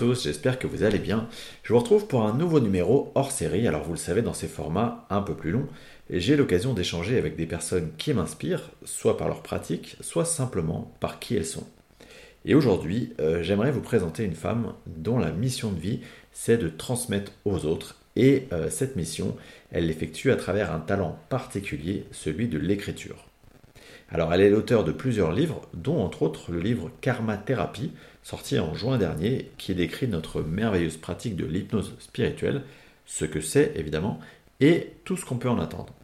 J'espère que vous allez bien. Je vous retrouve pour un nouveau numéro hors série. Alors vous le savez, dans ces formats un peu plus longs, j'ai l'occasion d'échanger avec des personnes qui m'inspirent, soit par leur pratique, soit simplement par qui elles sont. Et aujourd'hui, euh, j'aimerais vous présenter une femme dont la mission de vie, c'est de transmettre aux autres. Et euh, cette mission, elle l'effectue à travers un talent particulier, celui de l'écriture. Alors elle est l'auteur de plusieurs livres, dont entre autres le livre Karma Thérapie, sorti en juin dernier, qui décrit notre merveilleuse pratique de l'hypnose spirituelle, ce que c'est évidemment, et tout ce qu'on peut en attendre.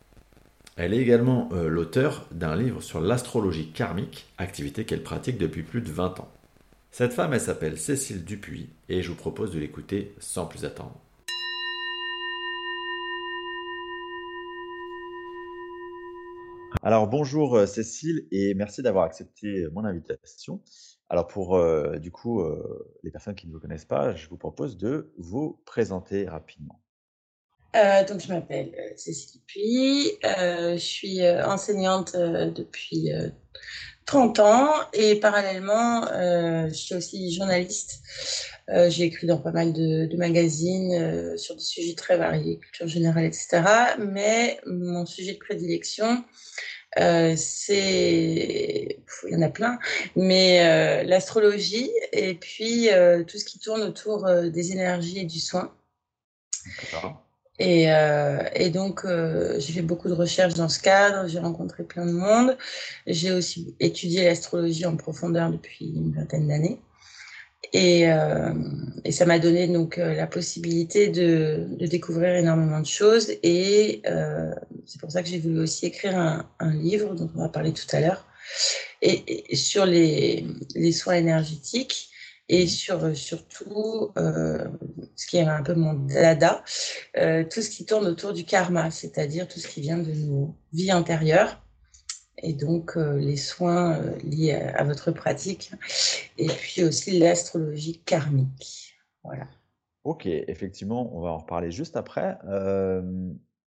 Elle est également euh, l'auteur d'un livre sur l'astrologie karmique, activité qu'elle pratique depuis plus de 20 ans. Cette femme, elle s'appelle Cécile Dupuis, et je vous propose de l'écouter sans plus attendre. Alors bonjour euh, Cécile et merci d'avoir accepté mon invitation. Alors pour euh, du coup euh, les personnes qui ne vous connaissent pas, je vous propose de vous présenter rapidement. donc je m'appelle Cécile Dupuis, je suis enseignante depuis 30 ans et parallèlement je suis aussi journaliste. j'ai écrit dans pas mal de magazines sur des sujets très variés, culture générale, etc. Mais mon sujet de prédilection, euh, c'est, il y en a plein, mais euh, l'astrologie et puis euh, tout ce qui tourne autour des énergies et du soin. Et, et, donc, j'ai fait beaucoup de recherches dans ce cadre, j'ai rencontré plein de monde. J'ai aussi étudié l'astrologie en profondeur depuis une vingtaine d'années. Et, euh, et, ça m'a donné donc euh, la possibilité de, de, découvrir énormément de choses. Et euh, c'est pour ça que j'ai voulu aussi écrire un, un, livre dont on va parler tout à l'heure, et, et, sur les, les, soins énergétiques et sur surtout euh, ce qui est un peu mon dada, tout ce qui tourne autour du karma, c'est-à-dire tout ce qui vient de nos vies antérieures et donc euh, les soins euh, liés à, votre pratique, et puis aussi l'astrologie karmique. Voilà. Ok, effectivement, on va en reparler juste après. Euh,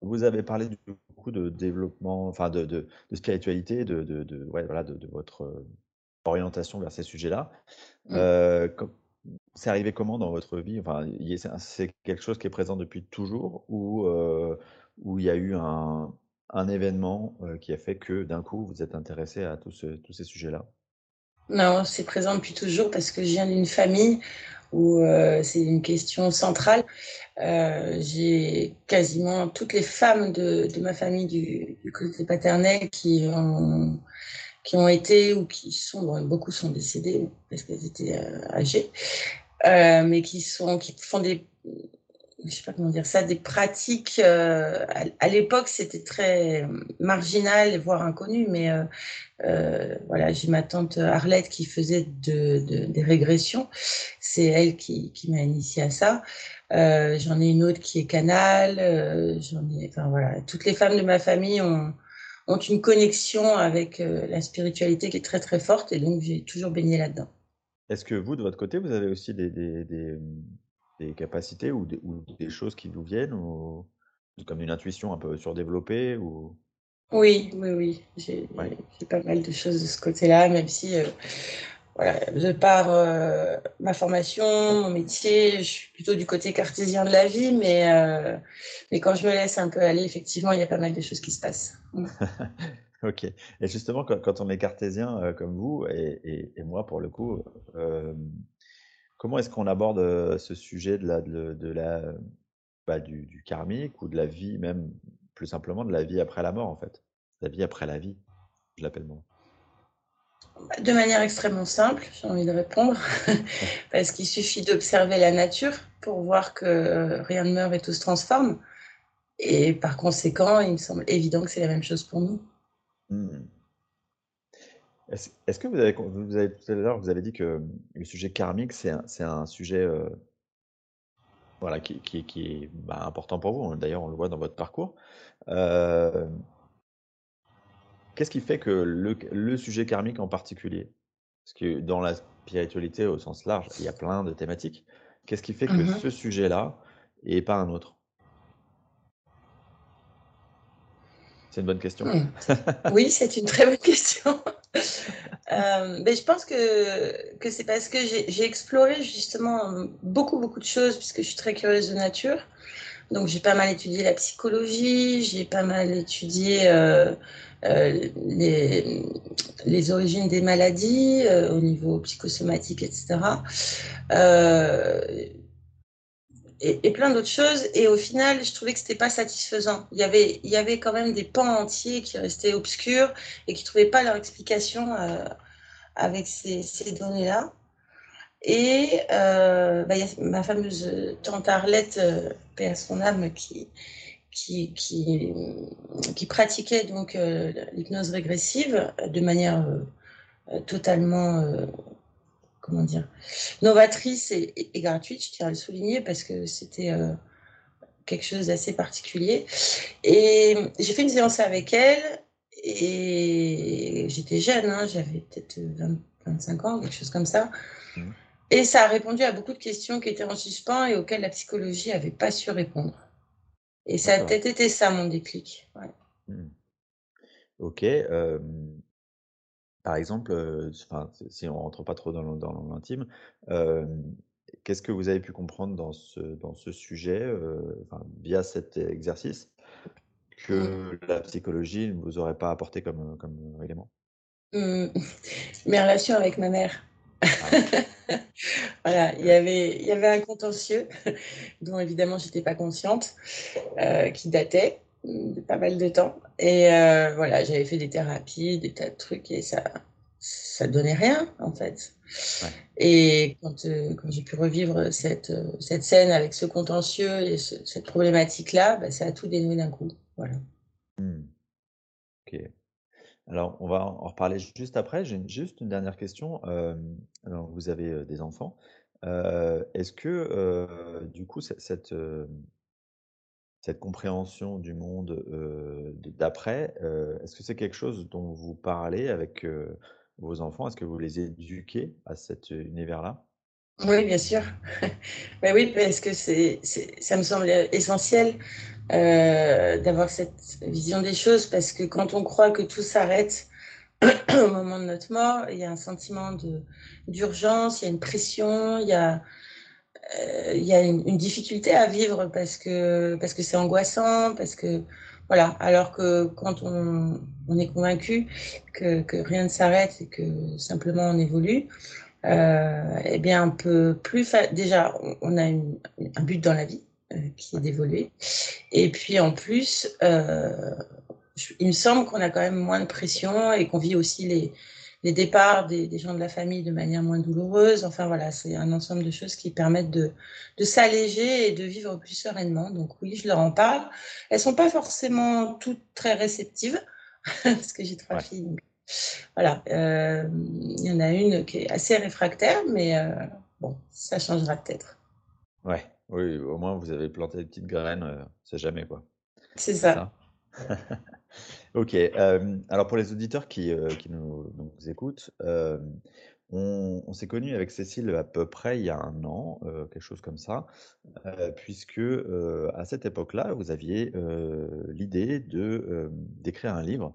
vous avez parlé du coup de développement, enfin de, de, de spiritualité, de, de, ouais, voilà, de, votre orientation vers ces sujets-là. Mm. c'est arrivé comment dans votre vie? Enfin, c'est quelque chose qui est présent depuis toujours ou où il y a eu un, un événement qui a fait que d'un coup vous êtes intéressé à tous, ces sujets-là? Non, c'est présent depuis toujours parce que je viens d'une famille où c'est une question centrale. J'ai quasiment toutes les femmes de, ma famille du, côté paternel qui ont, qui ont été ou qui sont, bon, beaucoup sont décédées parce qu'elles étaient âgées, mais qui, sont, qui font des je sais pas comment dire ça, des pratiques. Euh, à, l'époque, c'était très marginal, voire inconnu, mais euh, euh, voilà, j'ai ma tante Arlette qui faisait de, de, des régressions. C'est elle qui, m'a initié à ça. J'en ai une autre qui est canal. Enfin voilà, toutes les femmes de ma famille ont une connexion avec la spiritualité qui est très très forte, et donc j'ai toujours baigné là-dedans. Est-ce que vous, de votre côté, vous avez aussi des des capacités ou des, ou des choses qui vous viennent ou comme une intuition un peu surdéveloppée ou... Oui, oui, oui. J'ai pas mal de choses de ce côté-là, même si, euh, voilà, de par euh, ma formation, mon métier, je suis plutôt du côté cartésien de la vie, mais, euh, mais quand je me laisse un peu aller, effectivement, il y a pas mal de choses qui se passent. ok. Et justement, quand, quand on est cartésien comme vous, et, et, et, moi pour le coup, Comment est-ce qu'on aborde ce sujet de la, de, la, bah, du, karmique ou de la vie, même plus simplement de la vie après la mort, en fait? La vie après la vie, je l'appelle moi. De manière extrêmement simple, j'ai envie de répondre, parce qu'il suffit d'observer la nature pour voir que rien ne meurt et tout se transforme. Et par conséquent, il me semble évident que c'est la même chose pour nous. Mmh. Est-ce que vous avez, vous avez tout à l'heure, vous avez dit que le sujet karmique, c'est un, un sujet euh, voilà, qui, qui, qui est bah, important pour vous. Hein. D'ailleurs, on le voit dans votre parcours. Euh, qu'est-ce qui fait que le, le, sujet karmique en particulier, parce que dans la spiritualité au sens large, il y a plein de thématiques, qu'est-ce qui fait que mmh ce sujet-là et pas un autre? C'est une bonne question. Hmm. Oui, c'est une très bonne question. Euh, mais je pense que, que c'est parce que j'ai exploré justement beaucoup, beaucoup de choses, puisque je suis très curieuse de nature. Donc j'ai pas mal étudié la psychologie, j'ai pas mal étudié euh, euh, les, les, origines des maladies au niveau psychosomatique, etc et, plein d'autres choses. Et au final, je trouvais que c'était pas satisfaisant. Il y avait, il y avait quand même des pans entiers qui restaient obscurs et qui trouvaient pas leur explication euh, avec ces, ces données-là. Et euh, bah, y a ma fameuse tante Arlette, euh, paix à son âme, qui, qui, qui, qui pratiquait donc euh, l'hypnose régressive de manière euh, totalement comment dire, novatrice et, gratuite, je tiens à le souligner parce que c'était euh, quelque chose d'assez particulier. Et j'ai fait une séance avec elle et j'étais jeune, hein, j'avais peut-être 25 ans, quelque chose comme ça. Mmh. Et ça a répondu à beaucoup de questions qui étaient en suspens et auxquelles la psychologie n'avait pas su répondre. Et ça a peut-être été ça mon déclic. Mmh. Ok par exemple, si on rentre pas trop dans l'intime, qu'est-ce que vous avez pu comprendre dans ce, dans ce sujet, via cet exercice, que la psychologie ne vous aurait pas apporté comme, comme élément? Mmh. Mes relations avec ma mère. Ah voilà, il y avait, il y avait un contentieux dont évidemment j'étais pas consciente, qui datait pas mal de temps. Et euh, voilà, j'avais fait des thérapies, des tas de trucs et ça ça donnait rien en fait. Et quand, euh, quand j'ai pu revivre cette, cette scène avec ce contentieux et cette problématique-là, bah, ça a tout dénoué d'un coup. Voilà. Mmh. Ok. Alors, on va en reparler juste après. J'ai juste une dernière question. Euh, alors, vous avez des enfants. Est-ce que, du coup, cette, cette compréhension du monde d'après, est-ce que c'est quelque chose dont vous parlez avec vos enfants? Est-ce que vous les éduquez à cet univers-là? Oui, bien sûr. oui, parce que c'est, ça me semble essentiel d'avoir cette vision des choses, parce que quand on croit que tout s'arrête au moment de notre mort, il y a un sentiment d'urgence, il y a une pression, il y a il y a une, difficulté à vivre parce que parce que c'est angoissant, parce que voilà. Alors que quand on, on est convaincu que, que rien ne s'arrête et que simplement on évolue, euh, eh bien un peu plus déjà on a un but dans la vie euh, qui est d'évoluer et puis en plus euh, il me semble qu'on a quand même moins de pression et qu'on vit aussi les les départs des, gens de la famille de manière moins douloureuse. Enfin voilà, c'est un ensemble de choses qui permettent de, s'alléger et de vivre plus sereinement. Donc oui, je leur en parle. Elles sont pas forcément toutes très réceptives parce que j'ai trois filles. voilà, euh, il y en a une qui est assez réfractaire, mais euh, bon, ça changera peut-être. Ouais, oui, au moins vous avez planté des petites graines, euh, c'est jamais quoi. C'est ça. Ok, alors pour les auditeurs qui, qui nous, écoutent, on, s'est connu avec Cécile à peu près il y a un an, quelque chose comme ça, puisque à cette époque-là, vous aviez l'idée de d'écrire un livre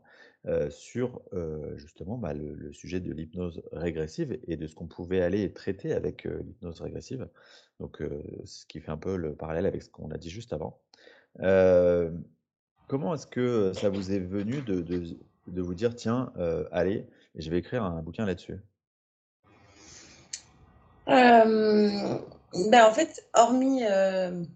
sur justement bah, le, sujet de l'hypnose régressive et de ce qu'on pouvait aller traiter avec l'hypnose régressive. Donc, ce qui fait un peu le parallèle avec ce qu'on a dit juste avant. Comment est-ce que ça vous est venu de, vous dire, tiens, allez, je vais écrire un bouquin là-dessus? Ben en fait, hormis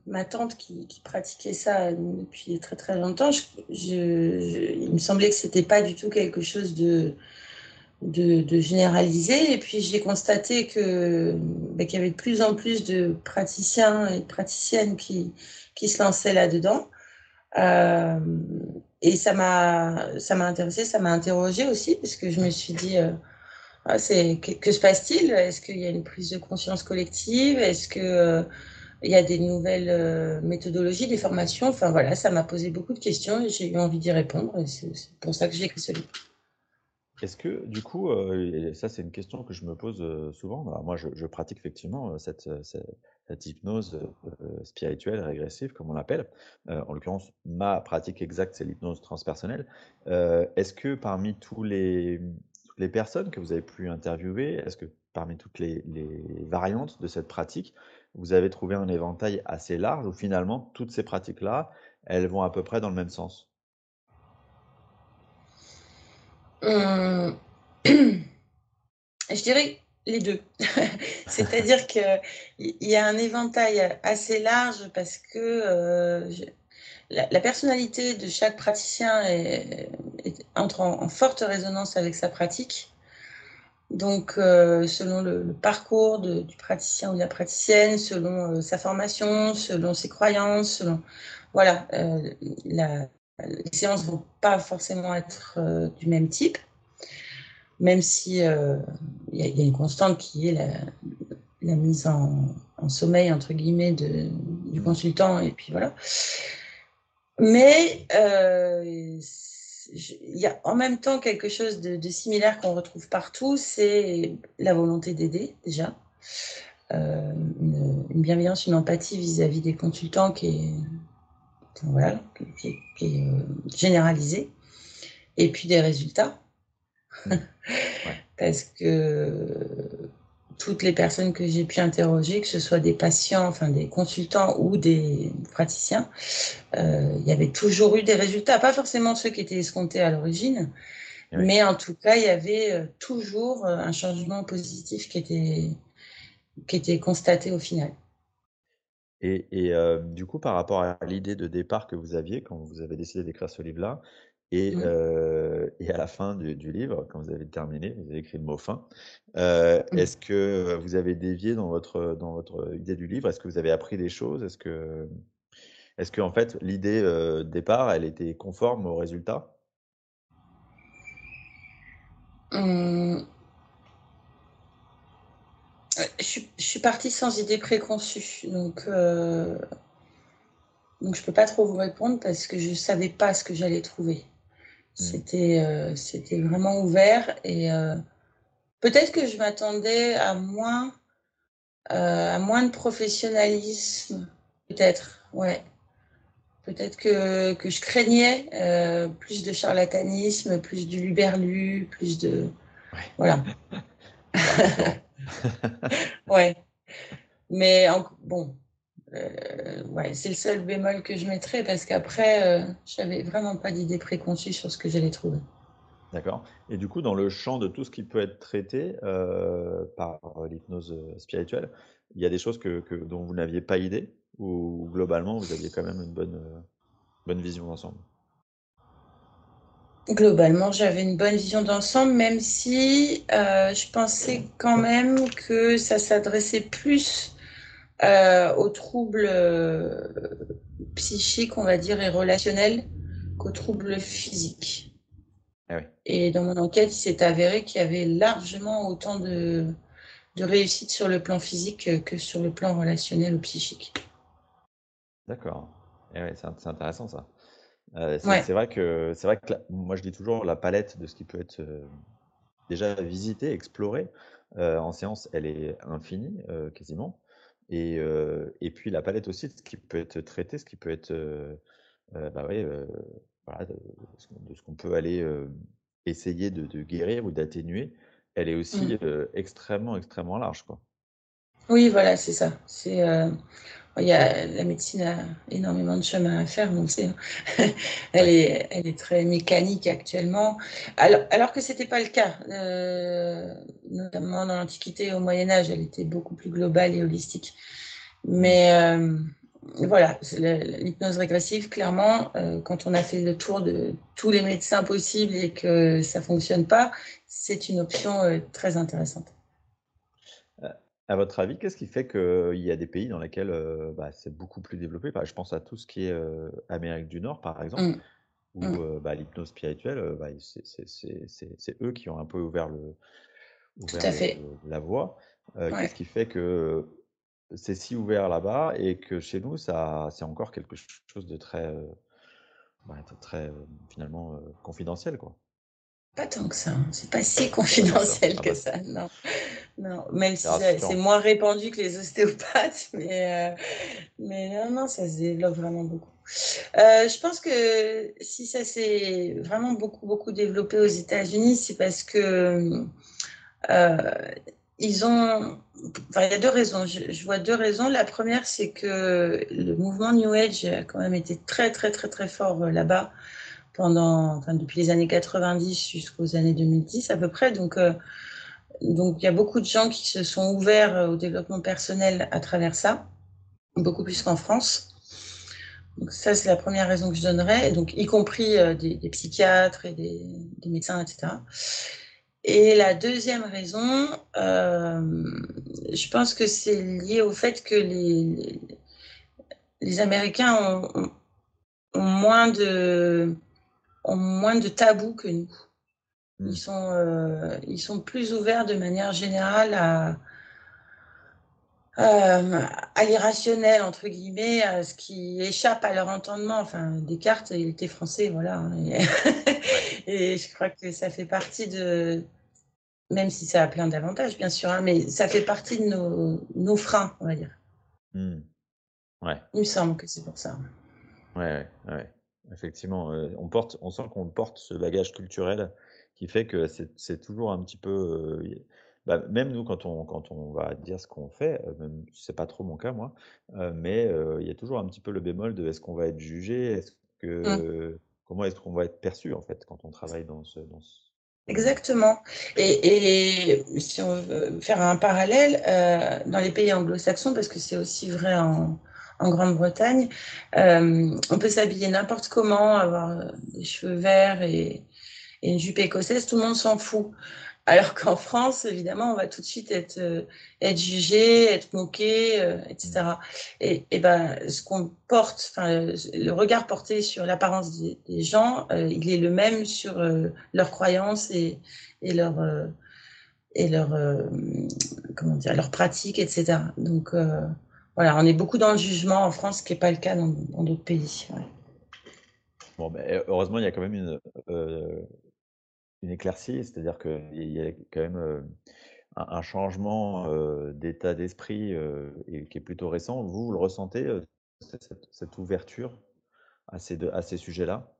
ma tante qui, qui, pratiquait ça depuis très très longtemps, je, il me semblait que c'était pas du tout quelque chose de, de, généralisé. Et puis j'ai constaté que ben, qu'il y avait de plus en plus de praticiens et de praticiennes qui, qui se lançaient là-dedans. Euh, et ça m'a, ça m'a intéressé, ça m'a interrogé aussi, parce que je me suis dit, euh, ah, c'est, que, se passe-t-il? Est-ce qu'il y a une prise de conscience collective? Est-ce que euh, il y a des nouvelles méthodologies, des formations? Enfin voilà, ça m'a posé beaucoup de questions et j'ai eu envie d'y répondre. Et c'est, pour ça que j'ai écrit ce livre. Est-ce que du coup, heu, et ça c'est une question que je me pose, heu, souvent, bah, moi je pratique effectivement, heu, cette, hypnose, spirituelle régressive comme on l'appelle. En l'occurrence, ma pratique exacte, c'est l'hypnose transpersonnelle. Est-ce que parmi tous les, toutes les personnes que vous avez pu interviewer, est-ce que parmi toutes les variantes de cette pratique, vous avez trouvé un éventail assez large ou finalement toutes ces pratiques-là, elles vont à peu près dans le même sens? Mmh. Je dirais les 2. C'est-à-dire qu'il il y a un éventail assez large parce que, je la personnalité de chaque praticien entre en forte résonance avec sa pratique. Donc, heu, selon le parcours du praticien ou de la praticienne, selon, sa formation, selon ses croyances, selon voilà, les séances vont pas forcément être, heu, du même type. Même si, heu, il y a une constante qui est la mise en «sommeil» entre guillemets du consultant et puis voilà. Mais, il y a en même temps quelque chose de similaire qu'on retrouve partout, c'est la volonté d'aider déjà. Une bienveillance, une empathie vis-à-vis des consultants qui est voilà, qui est qui est, heu, généralisée et puis des résultats. Mmh. Ouais. Parce que toutes les personnes que j'ai pu interroger, que ce soit des patients, enfin des consultants ou des praticiens, heu, il y avait toujours eu des résultats. Pas forcément ceux qui étaient escomptés à l'origine, oui. mais en tout cas, il y avait, toujours, un changement positif qui était qui était constaté au final. Et et heu, du coup, par rapport à l'idée de départ que vous aviez quand vous avez décidé d'écrire ce livre-là et et à la fin du du livre, quand vous avez terminé, vous avez écrit le mot «fin». Heu, Mmh. est-ce que, vous avez dévié dans votre, dans votre idée du livre? Est-ce que vous avez appris des choses? Est-ce que est-ce qu'en fait l'idée, départ, elle était conforme au résultat? Mmh. Je suis je suis partie sans idée préconçue, donc donc je peux pas trop vous répondre parce que je savais pas ce que j'allais trouver. Mmh. C'était, heu, c'était vraiment ouvert et heu, peut-être que je m'attendais à moins, heu, à moins de professionnalisme, peut-être, ouais. Peut-être que que je craignais, plus de charlatanisme, plus d'huluberlus, plus de Ouais. voilà. Ouais, mais bon, heu, ouais, c'est le seul bémol que je mettrais parce qu'après, heu, j'avais vraiment pas d'idée préconçue sur ce que j'allais trouver. D'accord et du coup, dans le champ de tout ce qui peut être traité, heu, par l'hypnose, heu, spirituelle, il y a des choses que que dont vous n'aviez pas idée? Ou globalement, vous aviez quand même une bonne, bonne vision d'ensemble? Globalement, j'avais une bonne vision d'ensemble, même si, heu, je pensais quand même que ça s'adressait plus, heu, aux troubles, heu, psychiques, on va dire et relationnels qu'aux troubles physiques. Eh oui. Et dans mon enquête, il s'est avéré qu'il y avait largement autant de de réussite sur le plan physique, que sur le plan relationnel ou psychique. D'accord. Int c'est intéressant ça. Heu, c'est Ouais. vrai que c'est vrai que la moi je dis toujours la palette de ce qui peut être, heu, déjà visité, exploré, heu, en séance, elle est infinie, quasiment et puis la palette aussi de ce qui peut être traité, ce qui peut être, bah, ouais, voilà, de ce qu'on de ce qu'on peut aller, essayer de de guérir ou d'atténuer, elle est Mmh. aussi, heu, extrêmement, extrêmement large, quoi. Oui, voilà, c'est ça. C'est, il y a la médecine a énormément de chemin à faire, on le sait, hein. Elle est elle est très mécanique actuellement, alors alors que c'était pas le cas, heu, notamment dans l'Antiquité et au Moyen Âge, elle était beaucoup plus globale et holistique. Mais hem, voilà, l'hypnose régressive, clairement, quand on a fait le tour de tous les médecins possibles et que ça fonctionne pas, c'est une option, très intéressante. À votre avis, qu'est-ce qui fait qu'il y a des pays dans lesquels, heu, bah, c'est beaucoup plus développé? Bah, je pense à tout ce qui est, heu, Amérique du Nord, par exemple, Mmh. où, Mmh. heu, bah, l'hypnose spirituelle, heu, bah, c'est c'est c'est c'est c'est eux qui ont un peu ouvert le Tout ouvert à le fait. la voie. Heu, Ouais. qu'est-ce qui fait que c'est si ouvert là-bas et que chez nous, ça c'est encore quelque chose de très, heu, bah, de très, heu, finalement, heu, confidentiel, quoi? Pas tant que ça. Hein. C'est pas si confidentiel ah que ça. Non. non. Même si c'est moins répandu que les ostéopathes, mais, euh, mais non, non, ça se développe vraiment beaucoup. Euh, je pense que si ça s'est vraiment beaucoup, beaucoup développé aux États-Unis, c'est parce que euh, ils ont. Enfin, il y a deux raisons. Je, je vois deux raisons. La première, c'est que le mouvement New Age a quand même été très, très, très, très fort là-bas pendant, enfin, depuis les années 90 jusqu'aux années 2010 à peu près. Donc, euh, donc il y a beaucoup de gens qui se sont ouverts euh, au développement personnel à travers ça, beaucoup plus qu'en France. Donc ça, c'est la première raison que je donnerais, donc y compris euh, des, psychiatres et des, médecins, etc. Et la deuxième raison, je pense que c'est lié au fait que les, les, Américains ont, ont moins de ont moins de tabous que nous. Ils hmm. sont, euh, ils sont plus ouverts de manière générale à, euh, à l'irrationnel, entre guillemets, à ce qui échappe à leur entendement. Enfin, Descartes, il était français, voilà. Et, je crois que ça fait partie de, même si ça a plein d'avantages, bien sûr, hein, mais ça fait partie de nos, nos freins, on va dire. Ouais. Il me semble que c'est pour ça. Ouais, ouais, ouais. Effectivement, on porte on sent qu'on porte ce bagage culturel qui fait que c'est toujours un petit peu, bah, même nous quand on quand on va dire ce qu'on fait, même c'est pas trop mon cas moi, mais il y a toujours un petit peu le bémol de est-ce qu'on va être jugé? Est-ce mmh. comment est-ce qu'on va être perçu en fait quand on travaille dans ce dans ce Exactement. Et, et si on veut faire un parallèle, dans les pays anglo-saxons, parce que c'est aussi vrai en en Grande-Bretagne. Euh, on peut s'habiller n'importe comment, avoir euh, des cheveux verts et, une jupe écossaise, tout le monde s'en fout. Alors qu'en France, évidemment, on va tout de suite être, euh, jugé, être moqué, etc. Et, ben, ce qu'on porte, le regard porté sur l'apparence des, gens, il est le même sur leurs croyances et, et leur et leur leurs pratiques, etc. Donc voilà, on est beaucoup dans le jugement en France, ce qui n'est pas le cas dans d'autres pays. Bon, ben, heureusement, il y a quand même une, euh, une éclaircie, c'est-à-dire qu'il y a quand même euh, un, changement euh, d'état d'esprit et qui est plutôt récent. Vous, vous le ressentez, cette, ouverture à ces, à ces sujets-là?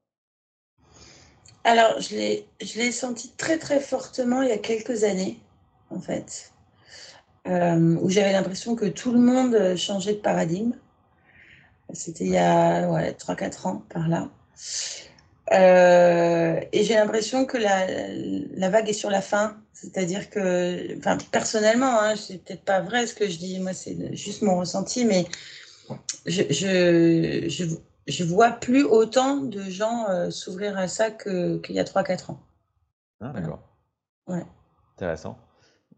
Alors, je l'ai senti très très fortement il y a quelques années, en fait. Euh, où j'avais l'impression que tout le monde changeait de paradigme. C'était il y a ouais, 3-4 ans par là. Euh, et j'ai l'impression que la, la, vague est sur la fin. C'est-à-dire que, enfin, personnellement, hein, c'est peut-être pas vrai ce que je dis, moi c'est juste mon ressenti, mais je, je, je, je vois plus autant de gens euh, s'ouvrir à ça qu'il y a 3-4 ans. Ah, d'accord. Ouais. Intéressant.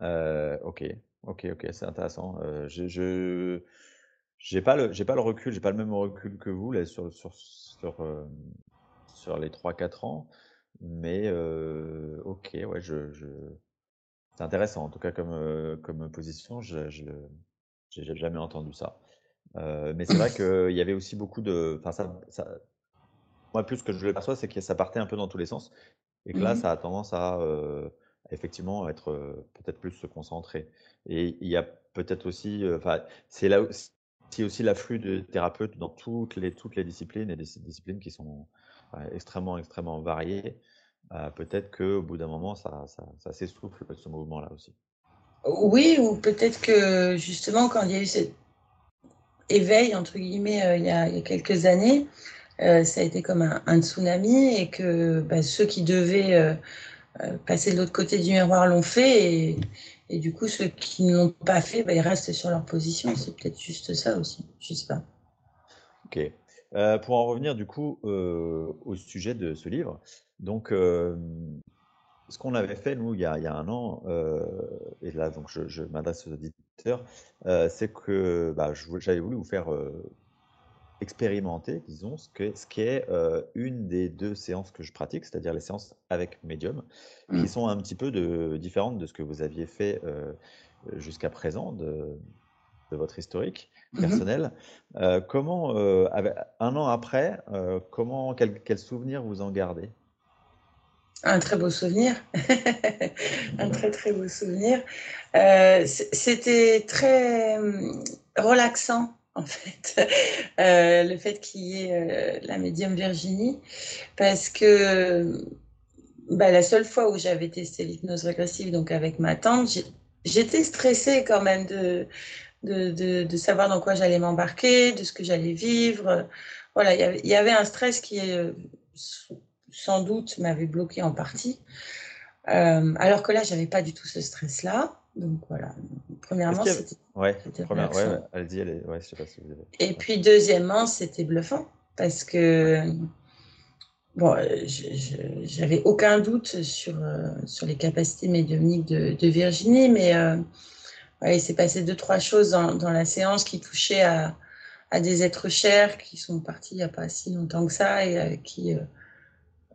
Euh, ok. Ok, ok, c'est intéressant. Euh, je, je j'ai pas le j'ai pas le recul, j'ai pas le même recul que vous là sur sur sur, euh, sur les 3-4 ans, mais euh, ok, ouais, je, je... c'est intéressant en tout cas comme euh, comme position. Je je j'ai jamais entendu ça. Mais c'est vrai qu'il y avait aussi beaucoup de, enfin ça, ça, moi plus que je le perçois, c'est que ça partait un peu dans tous les sens et que là, mmh ça a tendance à effectivement être peut-être plus se concentrer. Et il y a peut-être aussi, enfin, c'est là c'est aussi l'afflux de thérapeutes dans toutes les, toutes les disciplines et des disciplines qui sont extrêmement, extrêmement variées. peut-être qu'au bout d'un moment, ça, ça, s'essouffle, ce mouvement-là aussi. Oui, ou peut-être que justement, quand il y a eu cet éveil, entre guillemets, il, y a, il, y a, quelques années, ça a été comme un, tsunami et que bah, ceux qui devaient passer de l'autre côté du miroir l'ont fait et, du coup ceux qui ne l'ont pas fait, bah, ils restent sur leur position. C'est peut-être juste ça aussi, je sais pas. Ok. Euh, pour en revenir du coup euh, au sujet de ce livre, donc ce qu'on avait fait nous il y a, il y a un an, et là donc je, je m'adresse aux auditeurs, c'est que bah, j'avais voulu vous faire expérimenter, disons, ce, que, ce qui est euh, une des deux séances que je pratique, c'est-à-dire les séances avec médium, qui mmh. sont un petit peu de, différentes de ce que vous aviez fait euh, jusqu'à présent, de, de, votre historique mmh personnel. Euh, comment, un an après, comment, quel, quel, souvenir vous en gardez? Un très beau souvenir. un très très beau souvenir. C'était très hum, relaxant en fait, euh, le fait qu'il y ait la médium Virginie, parce que bah, la seule fois où j'avais testé l'hypnose régressive, donc avec ma tante, j'étais stressée quand même de, de, de, savoir dans quoi j'allais m'embarquer, de ce que j'allais vivre. Voilà, il y avait un stress qui, euh, sans doute, m'avait bloqué en partie. Euh, alors que là, j'avais pas du tout ce stress-là. Donc voilà. Premièrement, c'était. Ouais, première, ouais, allez-y, allez ouais, je sais pas si vous avez... Et puis deuxièmement, c'était bluffant parce que bon, j'avais aucun doute sur, euh, sur les capacités médiumniques de, de Virginie, mais il s'est passé deux, trois choses dans, dans, la séance qui touchaient à, à, des êtres chers qui sont partis il n'y a pas si longtemps que ça et qui, euh,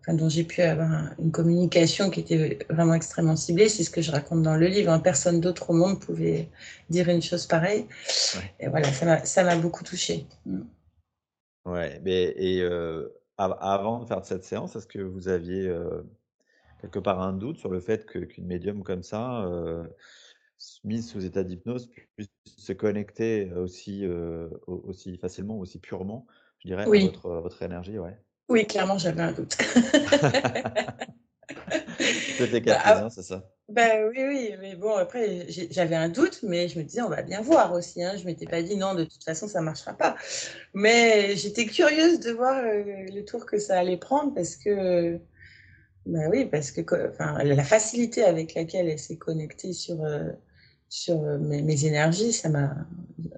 enfin, dont j'ai pu avoir une communication qui était vraiment extrêmement ciblée. C'est ce que je raconte dans le livre. Hein. Personne d'autre au monde pouvait dire une chose pareille. Et voilà, ça m'a beaucoup touché. Mm. Ouais, mais et euh, avant de faire cette séance, est-ce que vous aviez euh, quelque part un doute sur le fait qu'une médium comme ça mise sous état d'hypnose puisse se connecter aussi, aussi facilement, aussi purement, je dirais, à votre, votre énergie, ouais? Oui, clairement, j'avais un doute. C'était bah, cartésien, c'est ça Ben oui, oui, mais bon, après, j'avais un doute, mais je me disais, on va bien voir aussi. Hein. Je ne m'étais pas dit, non, de toute façon, ça ne marchera pas. Mais j'étais curieuse de voir le tour que ça allait prendre parce que ben oui, parce que enfin, la facilité avec laquelle elle s'est connectée sur, sur euh, mes, énergies, ça m'a,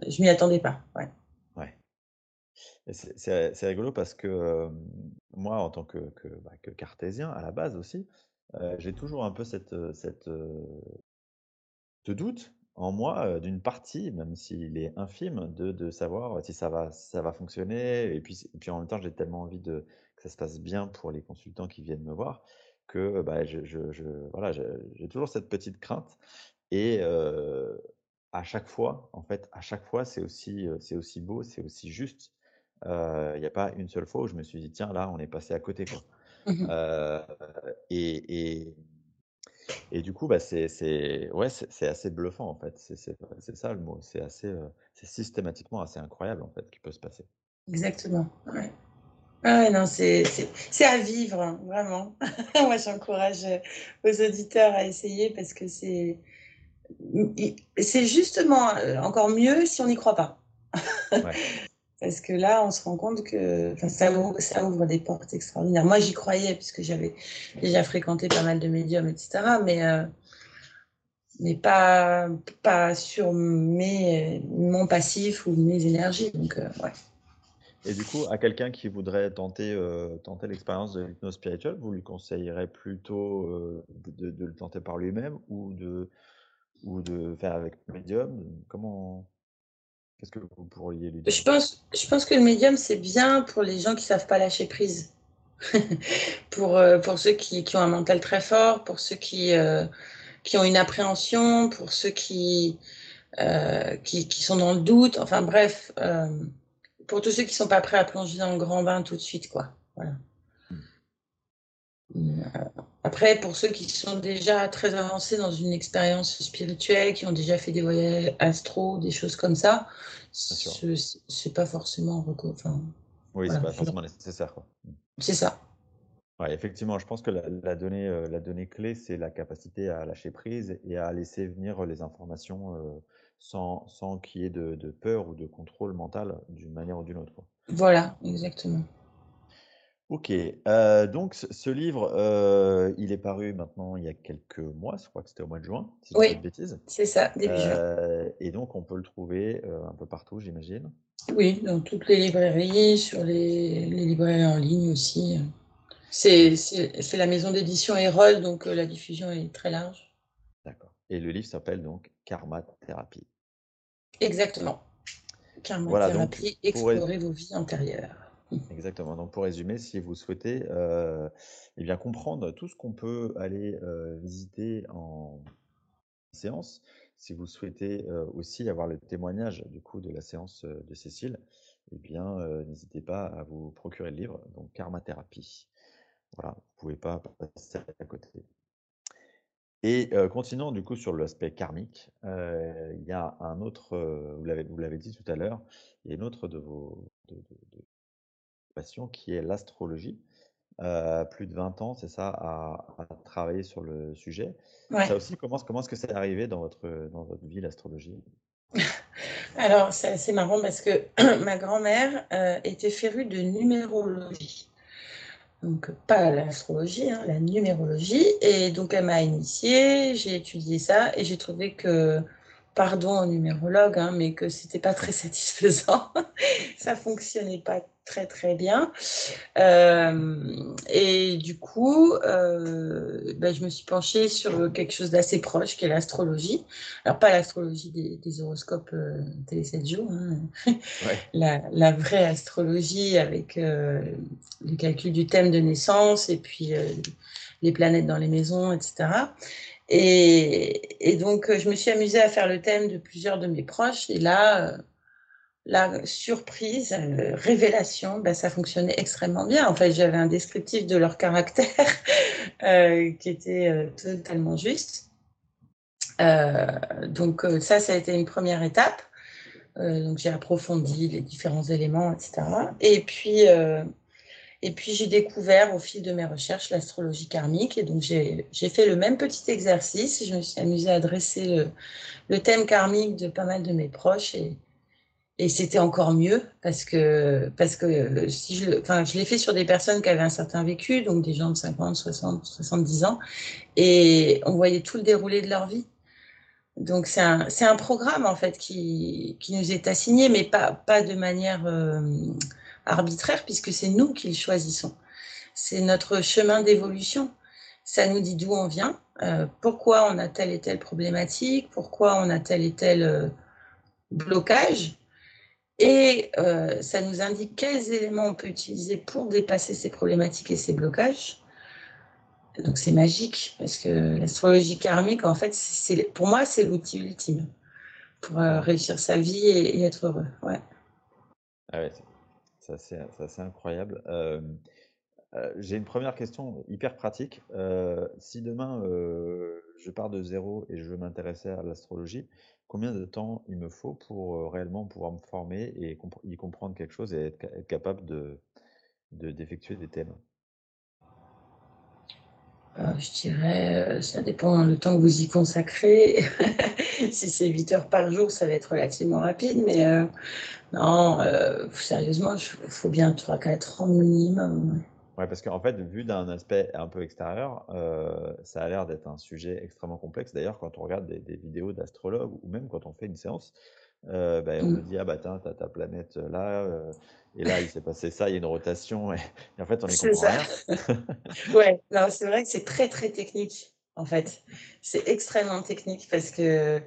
je m'y attendais pas. Ouais. C'est rigolo parce que moi, en tant que, bah, que, cartésien à la base aussi, j'ai toujours un peu cette, ce doute en moi d'une partie, même s'il est infime, de, savoir si ça va, fonctionner. Et puis, en même temps, j'ai tellement envie que ça se passe bien pour les consultants qui viennent me voir que bah, je, voilà, j'ai toujours cette petite crainte. Et à chaque fois, en fait, à chaque fois, c'est aussi beau, c'est aussi juste. Il n'y a pas une seule fois où je me suis dit, tiens, là, on est passé à côté. Quoi. Mmh et, et, et, du coup, bah, c'est ouais, assez bluffant, en fait. C'est ça le mot. C'est assez, c'est systématiquement assez incroyable, en fait, qui peut se passer. Exactement. Ouais. Ah non, c'est à vivre, hein, vraiment. Moi, j'encourage aux auditeurs à essayer parce que c'est c'est justement euh, encore mieux si on n'y croit pas. Parce que là, on se rend compte que ça ouvre, ça ouvre des portes extraordinaires. Moi, j'y croyais, puisque j'avais déjà fréquenté pas mal de médiums, etc. Mais, euh, mais pas, pas sur mes, mon passif ou mes énergies. Donc, euh, ouais. Et du coup, à quelqu'un qui voudrait tenter, tenter l'expérience de l'hypnose spirituelle, vous lui conseillerez plutôt de, de, le tenter par lui-même ou de ou de faire avec le médium? Comment Qu'est-ce que vous pourriez lui dire je pense, je pense que le médium, c'est bien pour les gens qui ne savent pas lâcher prise. pour, euh, pour ceux qui, qui, ont un mental très fort, pour ceux qui, euh, qui ont une appréhension, pour ceux qui, euh, qui, qui, sont dans le doute. Enfin bref, pour tous ceux qui ne sont pas prêts à plonger dans le grand bain tout de suite. quoi. Voilà. Après, pour ceux qui sont déjà très avancés dans une expérience spirituelle, qui ont déjà fait des voyages astro, des choses comme ça, c'est pas forcément. Enfin, oui, c'est pas forcément nécessaire. Mm. C'est ça. Ouais, effectivement, je pense que la, donnée, euh, la donnée clé, c'est la capacité à lâcher prise et à laisser venir les informations euh, sans, sans qu'il y ait de, de, peur ou de contrôle mental d'une manière ou d'une autre. Voilà, exactement. Ok, euh, donc ce livre, euh, il est paru maintenant il y a quelques mois, je crois que c'était au mois de juin, si je ne dis pas de bêtises. c'est ça, début juin. Euh, et donc on peut le trouver un peu partout, j'imagine. Oui, dans toutes les librairies, sur les, librairies en ligne aussi. C'est la maison d'édition Erol, donc la diffusion est très large. D'accord. Et le livre s'appelle donc Karma Thérapie. Exactement. Karma Thérapie, explorer vos vies antérieures. Exactement. Donc pour résumer, si vous souhaitez euh, eh bien comprendre tout ce qu'on peut aller euh, visiter en séance, si vous souhaitez euh, aussi avoir le témoignage du coup de la séance de Cécile, eh bien n'hésitez pas à vous procurer le livre, donc Karma Thérapie. Voilà, vous pouvez pas passer à côté. Et continuons du coup sur l'aspect karmique, il y a un autre, vous l'avez dit tout à l'heure, il y a une autre de vos de passions qui est l'astrologie. Plus de 20 ans, c'est ça, à à travailler sur le sujet. Ça aussi, comment comment est-ce que c'est arrivé dans votre, dans votre vie, l'astrologie? Alors, c'est assez marrant parce que ma grand-mère, était férue de numérologie. Donc pas l'astrologie, hein, la numérologie et donc elle m'a initiée, j'ai étudié ça et j'ai trouvé que, pardon aux numérologues, hein, mais que c'était pas très satisfaisant. Ça fonctionnait pas très, très bien. Hem et du coup, heu, bah, je me suis penchée sur quelque chose d'assez proche qui est l'astrologie. Alors pas l'astrologie des des horoscopes, heu, télé 7 jours, hein, Ouais. la la vraie astrologie avec, heu, le calcul du thème de naissance et puis, les planètes dans les maisons et cetera et donc je me suis amusée à faire le thème de plusieurs de mes proches et là, heu, là, surprise, heu, révélation, bah, ça fonctionnait extrêmement bien. En fait, j'avais un descriptif de leur caractère, heu, qui était, totalement juste. Donc ça, ça a été une 1re étape. Donc j'ai approfondi les différents éléments et cetera et puis, et puis j'ai découvert au fil de mes recherches l'astrologie karmique et donc j'ai fait le même petit exercice. Je me suis amusée à dresser le thème karmique de pas mal de mes proches et et c'était encore mieux parce que parce que si je enfin, je l'ai fait sur des personnes qui avaient un certain vécu, donc des gens de 50-60-70 ans et on voyait tout le déroulé de leur vie. Donc c'est un un programme en fait qui qui nous est assigné, mais pas pas de manière, hem, arbitraire puisque c'est nous qui le choisissons. C'est notre chemin d'évolution. Ça nous dit d'où on vient, heu, pourquoi on a telle et telle problématique, pourquoi on a tel et tel, heu, blocage et heu, ça nous indique quels éléments on peut utiliser pour dépasser ces problématiques et ces blocages. Donc c'est magique parce que l'astrologie karmique, en fait, c'est pour moi, c'est l'outil ultime pour, réussir sa vie et et être heureux. Ouais. Ah ouais, c'est c'est incroyable. J'ai une 1re question hyper pratique. Si demain, je pars de 0 et je veux m'intéresser à l'astrologie, combien de temps il me faut pour, réellement pouvoir me former et y comprendre quelque chose et être ca être capable de de d'effectuer des thèmes? Heu, je dirais, heu, ça dépend le temps que vous y consacrez. Si c'est 8 heures par jour, ça va être relativement rapide, mais heu, non, sérieusement, il faut bien 3-4 ans minimum, ouais. Parce qu'en fait, vu d'un aspect un peu extérieur, ça a l'air d'être un sujet extrêmement complexe. D'ailleurs, quand on regarde des vidéos d'astrologues ou même quand on fait une séance, heu, bah, on nous Mmh. dit: «Ah bah, tiens, tu as ta planète là, heu, et là, il s'est passé ça, il y a une rotation» et et en fait, on n'y C'est comprend rien. Ouais, non, c'est vrai que c'est très, très technique, en fait. C'est extrêmement technique parce qu'il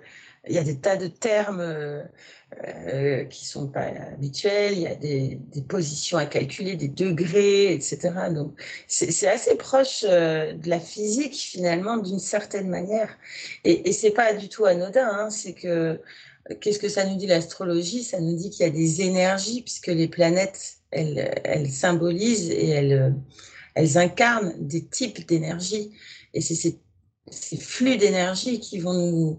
y a des tas de termes, heu, qui sont pas habituels. Il y a des des positions à calculer, des degrés et cetera. Donc c'est assez proche, de la physique finalement d'une certaine manière et et c'est pas du tout anodin, hein. C'est que qu'est-ce que ça nous dit l'astrologie? Ça nous dit qu'il y a des énergies puisque les planètes, elles elles symbolisent et elles, incarnent des types d'énergie et c'est ces ces flux d'énergie qui vont nous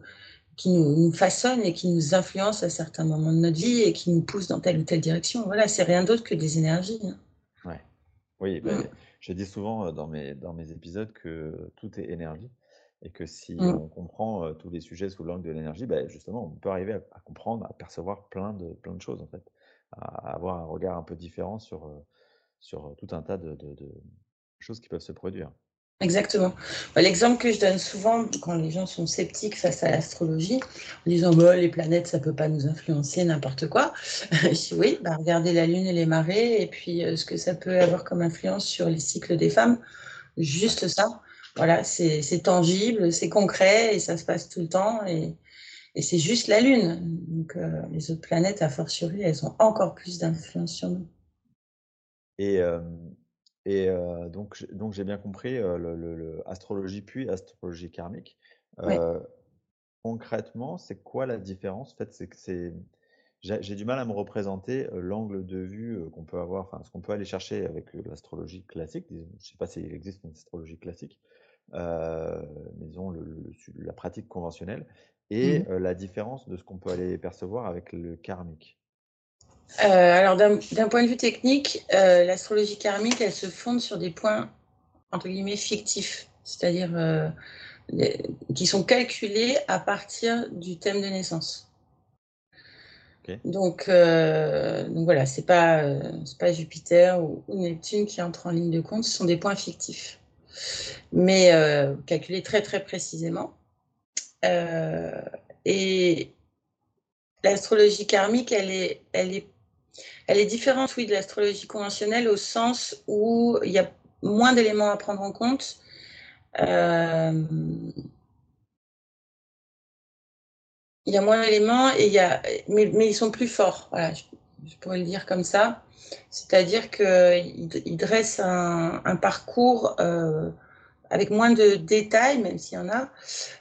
qui nous nous façonnent et qui nous influencent à certains moments de notre vie et qui nous poussent dans telle ou telle direction. Voilà, c'est rien d'autre que des énergies, hein. Ouais. Oui, Mmh. beh, je dis souvent, dans mes dans mes épisodes que tout est énergie et que si Mmh. on comprend, tous les sujets sous l'angle de l'énergie, bah, justement, on peut arriver à à comprendre, à percevoir plein de plein de choses, en fait. À avoir un regard un peu différent sur, sur tout un tas de de de choses qui peuvent se produire. Exactement. Bah, l'exemple que je donne souvent quand les gens sont sceptiques face à l'astrologie, en disant: «Bah, les planètes, ça peut pas nous influencer, n'importe quoi». Je dis: «Oui, bah, regardez la lune et les marées et puis, ce que ça peut avoir comme influence sur les cycles des femmes». Juste ça. Voilà, c'est tangible, c'est concret et ça se passe tout le temps et et c'est juste la lune. Donc heu, les autres planètes, a fortiori, elles ont encore plus d'influence sur nous. Et et heu, donc j'ai bien compris, le le le astrologie puis astrologie karmique. Concrètement, c'est quoi la différence? En fait, c'est que c'est j'ai du mal à me représenter l'angle de vue qu'on peut avoir, enfin ce qu'on peut aller chercher avec l'astrologie classique. Je ne sais pas s'il existe une astrologie classique, euh, disons la pratique conventionnelle, et mmh la différence de ce qu'on peut aller percevoir avec le karmique. alors d'un point de vue technique, l'astrologie karmique, elle se fonde sur des points entre guillemets fictifs, c'est-à-dire qui sont calculés à partir du thème de naissance. Donc, euh, donc, voilà, c'est pas, euh, pas Jupiter ou, Neptune qui entre en ligne de compte, ce sont des points fictifs, mais euh, calculés très très précisément. et l'astrologie karmique, elle est, elle, est, elle est différente, oui, de l'astrologie conventionnelle au sens où il y a moins d'éléments à prendre en compte. il y a moins d'éléments mais, ils sont plus forts. Voilà, pourrais le dire comme ça. C'est-à-dire qu'ils dressent un, un parcours euh, avec moins de détails, même s'il y en a,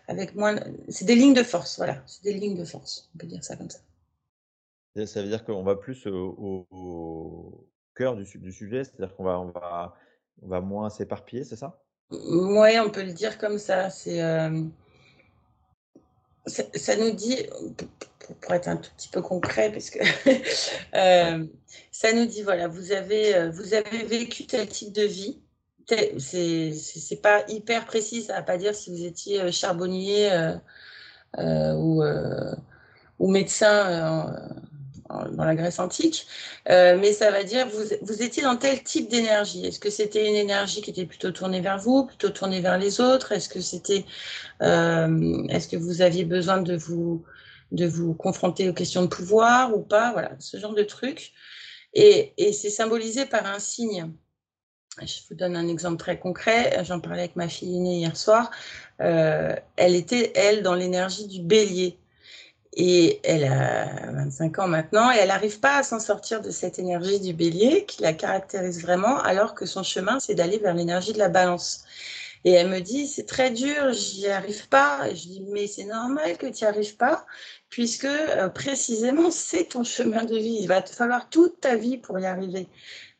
avec moins. C'est des lignes de force, voilà. C'est des lignes de force. On peut dire ça comme ça. ça veut dire qu'on va plus au, au, cœur du, du sujet, c'est-à-dire qu'on va, on va, on va moins s'éparpiller, c'est ça? Oui, on peut le dire comme ça. C'est. Euh, ça, nous dit, pour être un tout petit peu concret, parce que euh, ça nous dit voilà, vous avez, euh, vous avez vécu tel type de vie. C'est pas hyper précis, ça ne va pas dire si vous étiez euh, charbonnier ou, ou médecin dans la Grèce antique, euh, mais ça va dire vous, vous étiez dans tel type d'énergie. Est-ce que c'était une énergie qui était plutôt tournée vers vous, plutôt tournée vers les autres? Est-ce que c'était, euh, est-ce que vous aviez besoin de vous de vous confronter aux questions de pouvoir ou pas Voilà, ce genre de truc. Et, c'est symbolisé par un signe. Je vous donne un exemple très concret. J'en parlais avec ma fille aînée hier soir. Euh, elle était, elle, dans l'énergie du bélier. Et elle a 25 ans maintenant et elle n'arrive pas à s'en sortir de cette énergie du bélier qui la caractérise vraiment, alors que son chemin, c'est d'aller vers l'énergie de la balance. Et elle me dit, c'est très dur, j'y arrive pas. Et je dis, mais c'est normal que tu n'y arrives pas, puisque euh, précisément, c'est ton chemin de vie. Il va te falloir toute ta vie pour y arriver.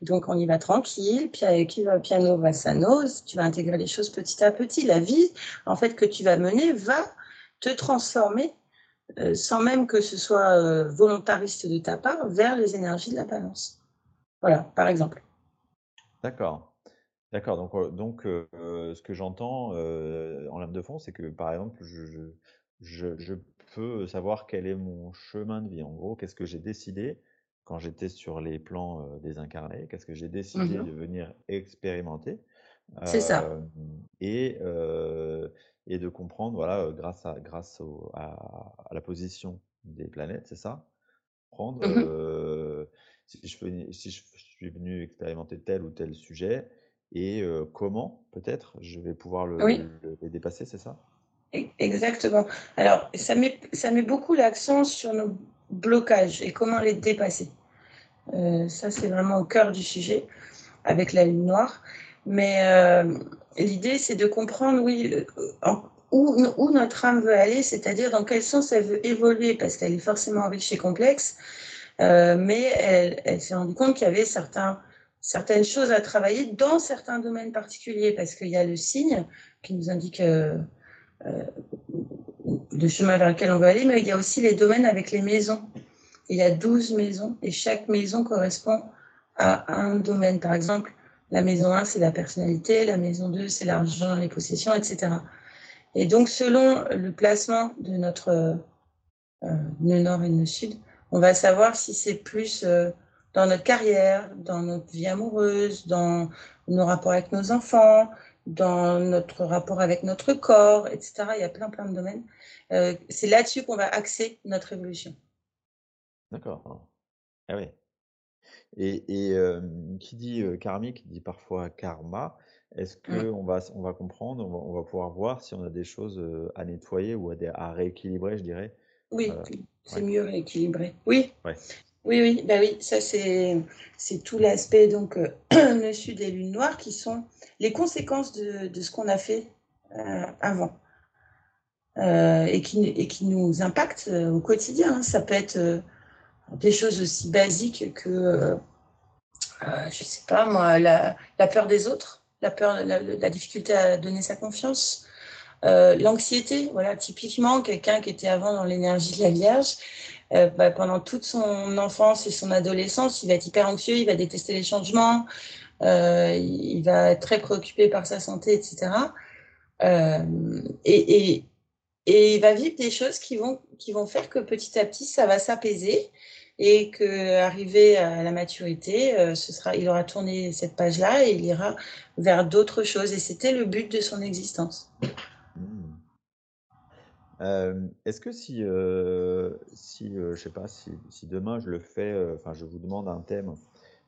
Donc, on y va tranquille, piano va s'annose, tu vas intégrer les choses petit à petit. La vie, en fait, que tu vas mener va te transformer euh, sans même que ce soit euh, volontariste de ta part, vers les énergies de la balance. Voilà, par exemple. D'accord. D'accord. Donc, donc ce que j'entends en lame de fond, c'est que par exemple, je, je, je, peux savoir quel est mon chemin de vie. En gros, qu'est-ce que j'ai décidé quand j'étais sur les plans désincarnés Qu'est-ce que j'ai décidé mmh de venir expérimenter? C'est ça. Et et de comprendre, voilà, grâce à, grâce à, la position des planètes, c'est ça? Prendre, mmh si, je, si je suis venu expérimenter tel ou tel sujet et comment, peut-être, je vais pouvoir le, le, dépasser, c'est ça? E, Exactement. Alors, ça met, ça met beaucoup l'accent sur nos blocages et comment les dépasser. ça, c'est vraiment au cœur du sujet avec la lune noire. Mais euh, l'idée, c'est de comprendre, oui, où, où, notre âme veut aller, c'est-à-dire dans quel sens elle veut évoluer, parce qu'elle est forcément riche et complexe, euh, mais elle, elle s'est rendue compte qu'il y avait certains, certaines choses à travailler dans certains domaines particuliers, parce qu'il y a le signe qui nous indique euh, euh, le chemin vers lequel on veut aller, mais il y a aussi les domaines avec les maisons. Il y a 12 maisons, et chaque maison correspond à un domaine. Par exemple, la maison 1, c'est la personnalité, la maison 2, c'est l'argent, les possessions, etc. Et donc, selon le placement de notre euh, nœud nord et nœud sud, on va savoir si c'est plus euh, dans notre carrière, dans notre vie amoureuse, dans nos rapports avec nos enfants, dans notre rapport avec notre corps, etc. Il y a plein, plein de domaines. Euh, c'est là-dessus qu'on va axer notre évolution. D'accord. Ah oui. Et, qui dit karmique dit parfois karma. Est-ce mmh. qu'on va, on va comprendre, on va, pouvoir voir si on a des choses à nettoyer ou à, rééquilibrer, je dirais Oui, c'est mieux rééquilibrer. Oui. Oui, oui, bah oui, ça c'est, tout l'aspect donc le sud et lune noire qui sont les conséquences de, de ce qu'on a fait avant. et, qui, et qui nous impactent au quotidien. Hein. Ça peut être des choses aussi basiques que, euh, je sais pas moi, la, peur des autres, la peur, la, difficulté à donner sa confiance, l'anxiété. Voilà, typiquement, quelqu'un qui était avant dans l'énergie de la Vierge, bah, pendant toute son enfance et son adolescence, il va être hyper anxieux, il va détester les changements, il va être très préoccupé par sa santé, etc. et, et il va vivre des choses qui vont, qui vont faire que petit à petit, ça va s'apaiser et qu'arrivé à la maturité, euh, ce sera, il aura tourné cette page-là et il ira vers d'autres choses. Et c'était le but de son existence. Euh, est-ce que si, euh, si je sais pas, si, si, demain je le fais, enfin je vous demande un thème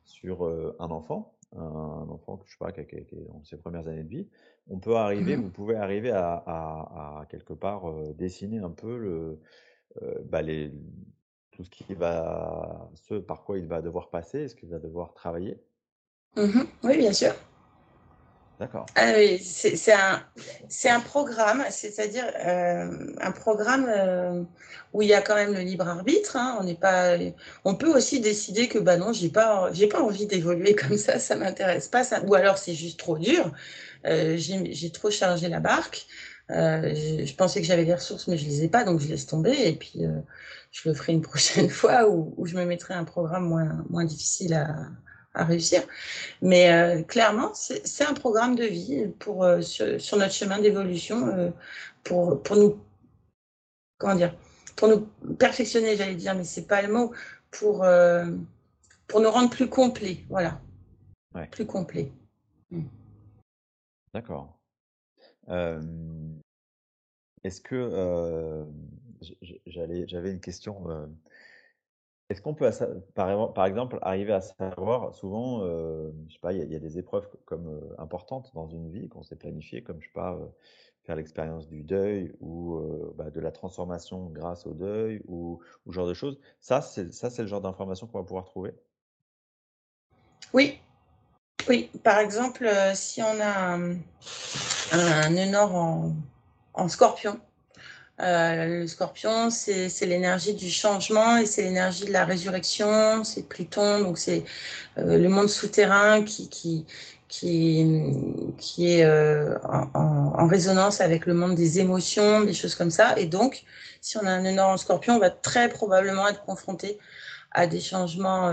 sur un enfant, un enfant je sais pas, qui, qui, qui est dans ses premières années de vie, on peut arriver, mmh vous pouvez arriver à, quelque part dessiner un peu le, bah, les, tout ce qui va, ce par quoi il va devoir passer, ce qu'il va devoir travailler? Mmh oui, bien sûr. D'accord. Ah oui, c'est un, un programme, c'est-à-dire un programme où il y a quand même le libre arbitre. Hein, on n'est pas, on peut aussi décider que bah non, j'ai pas, j'ai pas envie d'évoluer comme ça, ça m'intéresse pas, ça, ou alors c'est juste trop dur. Euh, j'ai trop chargé la barque. Euh, je pensais que j'avais des ressources, mais je les ai pas, donc je laisse tomber. Et puis, euh, je le ferai une prochaine fois où, où, je me mettrai un programme moins, moins difficile à, à réussir. Mais clairement, c'est un programme de vie pour, sur, sur notre chemin d'évolution pour, pour nous, comment dire, pour nous perfectionner, j'allais dire, mais c'est pas le mot, pour, pour nous rendre plus complets. Voilà. Ouais. Plus complets. Mmh. D'accord. est-ce que j'avais une question. Est-ce qu'on peut, par, exemple, arriver à savoir, souvent, je sais pas, il y, a des épreuves comme importantes dans une vie qu'on s'est planifié, comme je sais pas, faire l'expérience du deuil ou bah, de la transformation grâce au deuil ou, ce genre de choses. Ça, c'est ça, c'est le genre d'information qu'on va pouvoir trouver. Oui, oui, par exemple, euh, si on a un, un en scorpion, euh, le scorpion, c'est l'énergie du changement et c'est l'énergie de la résurrection, c'est Pluton, donc c'est euh, le monde souterrain qui, qui, qui, est en, en, résonance avec le monde des émotions, des choses comme ça. Et donc, si on a un énorme scorpion, on va très probablement être confronté à des changements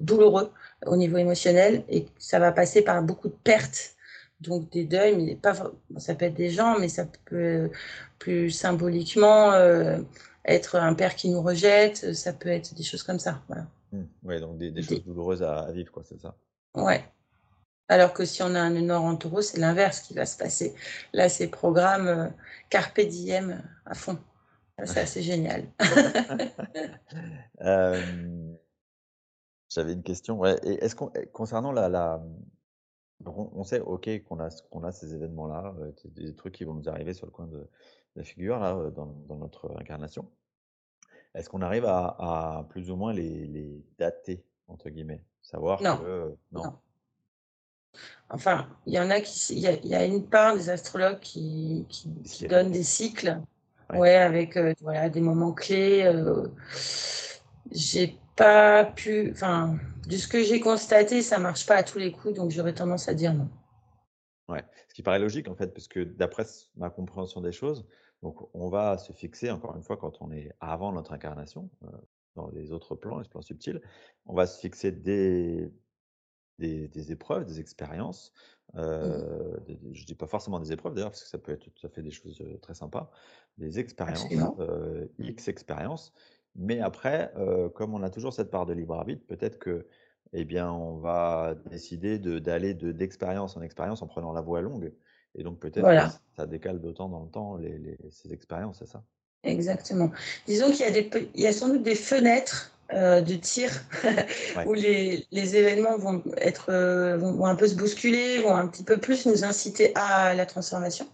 douloureux au niveau émotionnel et ça va passer par beaucoup de pertes, donc des deuils, mais pas, ça peut être des gens, mais ça peut plus symboliquement euh, être un père qui nous rejette, ça peut être des choses comme ça. Voilà. Mmh. ouais, donc des, choses douloureuses à, vivre, quoi, c'est ça. Ouais. Alors que si on a un énorme en taureau, c'est l'inverse qui va se passer. Là, c'est programme euh, Carpe Diem à fond. C'est assez génial. euh... J'avais une question. Ouais. Est-ce qu'on, eh, concernant la, la... on, sait, ok, qu'on a, qu'on a ces événements-là, euh, des, trucs qui vont nous arriver sur le coin de, la figure là, euh, dans, dans notre incarnation. Est-ce qu'on arrive à, à, plus ou moins les, les dater entre guillemets, savoir non. que non. Enfin, il y en a qui, il y, y, a une part des astrologues qui, qui, qui donnent des cycles, ouais, avec euh, voilà des moments clés. Euh, j'ai pas pu, enfin, de ce que j'ai constaté, ça marche pas à tous les coups, donc j'aurais tendance à dire non. Ouais, ce qui paraît logique en fait, parce que d'après ma compréhension des choses, donc on va se fixer encore une fois quand on est avant notre incarnation, euh, dans les autres plans, les plans subtils, on va se fixer des, des, épreuves, des expériences. Mmh euh, je dis pas forcément des épreuves d'ailleurs, parce que ça peut être tout à fait des choses euh, très sympas, des expériences, X expériences mais après, comme on a toujours cette part de libre arbitre, peut-être que, eh bien, on va décider d'aller de, d'expérience en expérience en prenant la voie longue. Et donc peut-être que ça décale d'autant dans le temps les, ces expériences, c'est ça? Exactement. Disons qu'il y, a des, il y a sans doute des fenêtres de tir où les, les, événements vont, être, vont, un peu se bousculer, vont un petit peu plus nous inciter à la transformation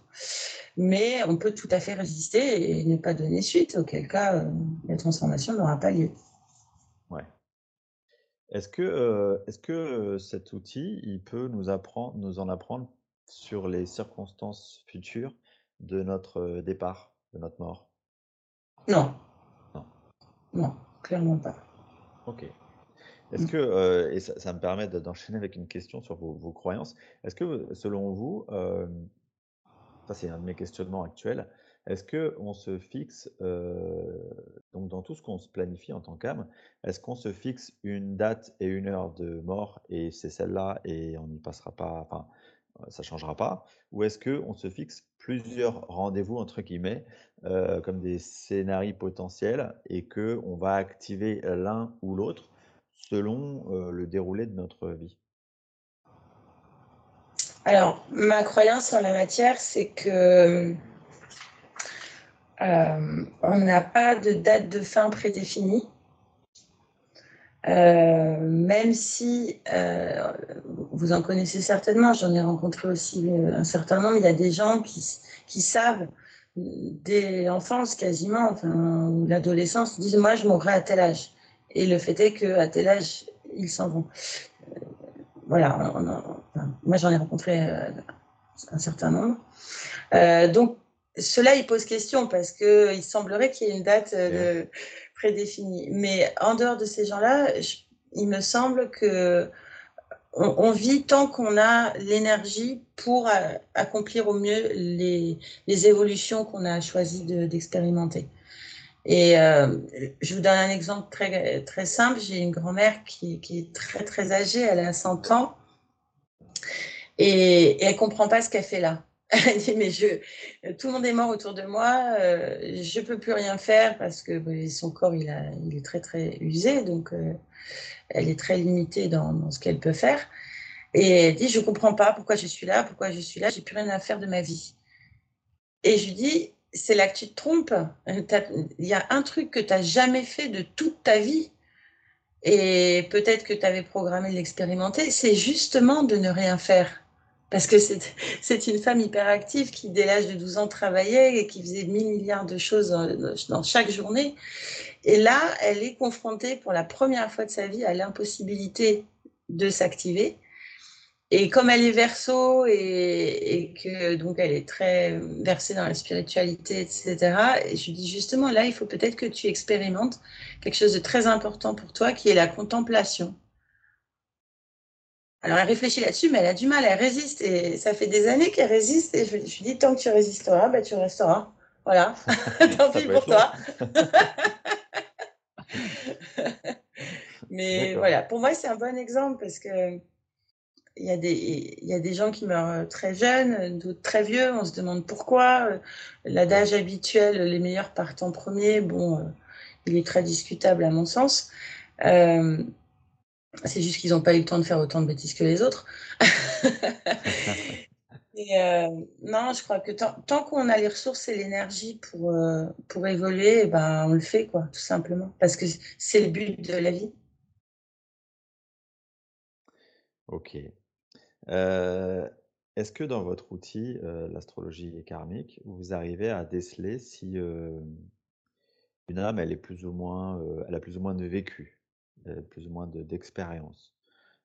mais on peut tout à fait résister et ne pas donner suite, auquel cas euh, la transformation n'aura pas lieu. Ouais. Est-ce que, euh, est-ce que euh, cet outil, il peut nous, apprendre, nous en apprendre sur les circonstances futures de notre départ, de notre mort? Non. Non. Non, clairement pas. Ok. Est-ce que, euh, et ça, me permet d'enchaîner avec une question sur vos, croyances, est-ce que selon vous, ça c'est un de mes questionnements actuels, est-ce qu'on se fixe, donc dans tout ce qu'on se planifie en tant qu'âme, est-ce qu'on se fixe une date et une heure de mort et c'est celle-là et on n'y passera pas, enfin, ça ne changera pas? Ou est-ce qu'on se fixe plusieurs rendez-vous, entre guillemets, comme des scénarios potentiels et qu'on va activer l'un ou l'autre selon le déroulé de notre vie? Alors, ma croyance en la matière, c'est que on n'a pas de date de fin prédéfinie. même si vous en connaissez certainement, j'en ai rencontré aussi un certain nombre, il y a des gens qui, savent dès l'enfance quasiment, enfin, l'adolescence, disent moi je mourrai à tel âge. Et le fait est qu'à tel âge, ils s'en vont. Euh, voilà, moi j'en ai rencontré euh, un certain nombre. Euh, donc, cela, il pose question parce qu'il semblerait qu'il y ait une date prédéfinie. Mais en dehors de ces gens-là, il me semble que on, vit tant qu'on a l'énergie pour accomplir au mieux les, évolutions qu'on a choisi d'expérimenter. Et euh, je vous donne un exemple très, très simple. J'ai une grand-mère qui, qui, est très, très âgée, elle a 100 ans, et, et elle comprend pas ce qu'elle fait là. Elle dit, mais je, tout le monde est mort autour de moi, euh, je peux plus rien faire parce que son corps, il, est très, très usé, donc euh, elle est très limitée dans, ce qu'elle peut faire. Et elle dit, je comprends pas pourquoi je suis là, pourquoi je suis là, j'ai plus rien à faire de ma vie. Et je lui dis, c'est là que tu te trompes. Il y a un truc que tu n'as jamais fait de toute ta vie, et peut-être que tu avais programmé de l'expérimenter, c'est justement de ne rien faire. Parce que c'est une femme hyperactive qui, dès l'âge de 12 ans, travaillait et qui faisait mille milliards de choses dans chaque journée. Et là, elle est confrontée pour la première fois de sa vie à l'impossibilité de s'activer et comme elle est verso et, que donc elle est très versée dans la spiritualité, etc., et je dis justement là, il faut peut-être que tu expérimentes quelque chose de très important pour toi qui est la contemplation. Alors elle réfléchit là-dessus, mais elle a du mal, elle résiste et ça fait des années qu'elle résiste et je, lui dis tant que tu résisteras, bah, tu resteras. Voilà, tant pis pour toi. mais voilà, pour moi c'est un bon exemple parce que il y, a des, il y a des gens qui meurent euh, très jeunes, d'autres très vieux. On se demande pourquoi. Euh, l'adage habituel, les meilleurs partent en premier, bon, euh, il est très discutable à mon sens. C'est juste qu'ils n'ont pas eu le temps de faire autant de bêtises que les autres. non, je crois que tant, qu'on a les ressources et l'énergie pour, pour évoluer, eh ben, on le fait, quoi, tout simplement. Parce que c'est le but de la vie. Ok. Euh, est-ce que dans votre outil, euh, l'astrologie karmique, vous arrivez à déceler si euh, une âme, elle est plus ou moins, elle a plus ou moins de vécu, plus ou moins d'expérience,